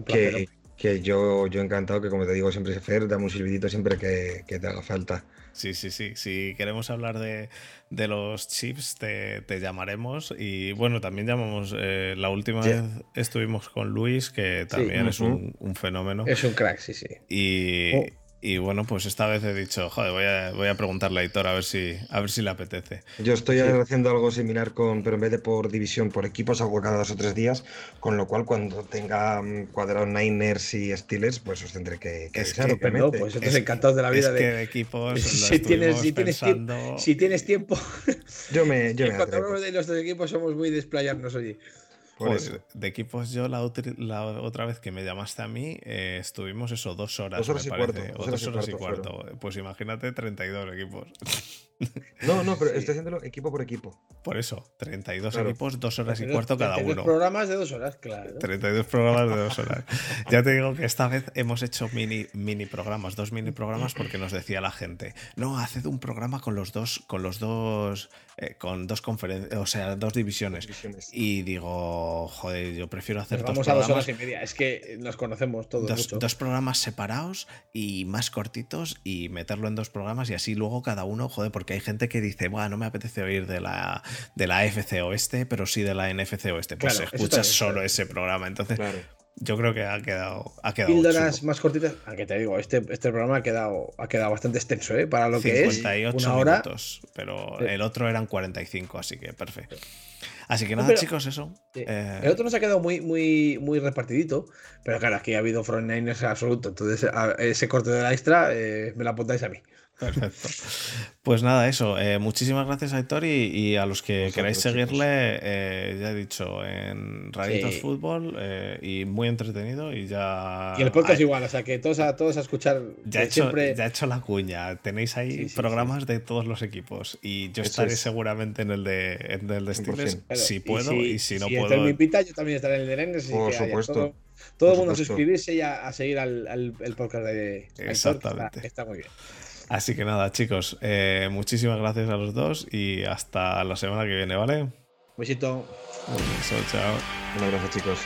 [SPEAKER 3] que, que yo, yo encantado, que como te digo siempre, Fer, dame un silbidito siempre que, que te haga falta.
[SPEAKER 1] Sí, sí, sí. Si queremos hablar de, los chips, te, llamaremos. Y bueno, también llamamos. Eh, la última vez estuvimos con Luis, que también es un, fenómeno.
[SPEAKER 2] Es un crack, sí, sí.
[SPEAKER 1] Y, oh. Y bueno, pues esta vez he dicho, joder, voy a, voy a preguntarle a Hitor a ver si, a ver si le apetece.
[SPEAKER 3] Yo estoy haciendo algo similar con, pero en vez de por división, por equipos, hago cada dos o tres días, con lo cual cuando tenga mm, cuadrado Niners y Steelers, pues os tendré que,
[SPEAKER 2] que es pero pues encantados de la vida
[SPEAKER 1] de, equipos.
[SPEAKER 2] Si tienes, si, tienes si tienes tiempo.
[SPEAKER 3] Yo me, yo me
[SPEAKER 2] Cuando hablamos de los dos equipos somos muy desplayarnos,
[SPEAKER 1] Pues de equipos yo la, otra vez que me llamaste a mí eh, estuvimos eso dos horas, me parece. o dos horas y cuarto. Pues imagínate 32 equipos.
[SPEAKER 3] No, no, pero estoy haciéndolo equipo por equipo.
[SPEAKER 1] Por eso, 32 equipos, dos horas y cuarto cada uno. 32
[SPEAKER 2] programas de dos horas, claro.
[SPEAKER 1] 32 programas de dos horas. ya te digo que esta vez hemos hecho mini, mini programas, dos mini programas, porque nos decía la gente, no, haced un programa con los dos, con los dos, eh, con dos conferencias, o sea, dos divisiones. Y digo, joder, yo prefiero hacer dos
[SPEAKER 2] vamos
[SPEAKER 1] programas.
[SPEAKER 2] a dos horas y media, es que nos conocemos todos.
[SPEAKER 1] Dos, dos programas separados y más cortitos y meterlo en dos programas y así luego cada uno, joder, porque hay gente que dice, bueno, no me apetece oír de la, de la FC Oeste, pero sí de la NFC Oeste. Pues escuchas solo ese programa. Entonces, yo creo que ha quedado. Ha quedado
[SPEAKER 2] Píldoras más cortitas. Aunque te digo, este, este programa ha quedado, ha quedado bastante extenso, ¿eh? Para lo que es. Una hora.
[SPEAKER 1] minutos, pero el otro eran 45, así que perfecto. Así que nada, chicos, eso.
[SPEAKER 2] Eh, el otro nos ha quedado muy, muy, muy repartidito, pero claro, aquí ha habido front niners absoluto. Entonces, ese corte de la extra eh, me la apuntáis a mí.
[SPEAKER 1] Perfecto. Pues nada, eso. Eh, muchísimas gracias a Héctor y, a los que queráis seguirle, eh, ya he dicho, en Raditos Fútbol eh, y muy entretenido y ya...
[SPEAKER 2] Y el podcast igual, o sea que todos a, todos a escuchar...
[SPEAKER 1] Ya he, hecho, ya he hecho la cuña, tenéis ahí programas de todos los equipos y yo estaré seguramente en el de, en el de Steelers si puedo y si, no puedo...
[SPEAKER 2] Si me invita, yo también estaré en el de Rennes.
[SPEAKER 3] Por supuesto.
[SPEAKER 2] Todo, el mundo a suscribirse y a, seguir al, el podcast de
[SPEAKER 1] Exactamente.
[SPEAKER 2] está muy bien.
[SPEAKER 1] Así que nada, chicos, eh, muchísimas gracias a los dos y hasta la semana que viene, ¿vale? Un
[SPEAKER 2] besito.
[SPEAKER 1] Un beso, chao.
[SPEAKER 3] Un abrazo, chicos.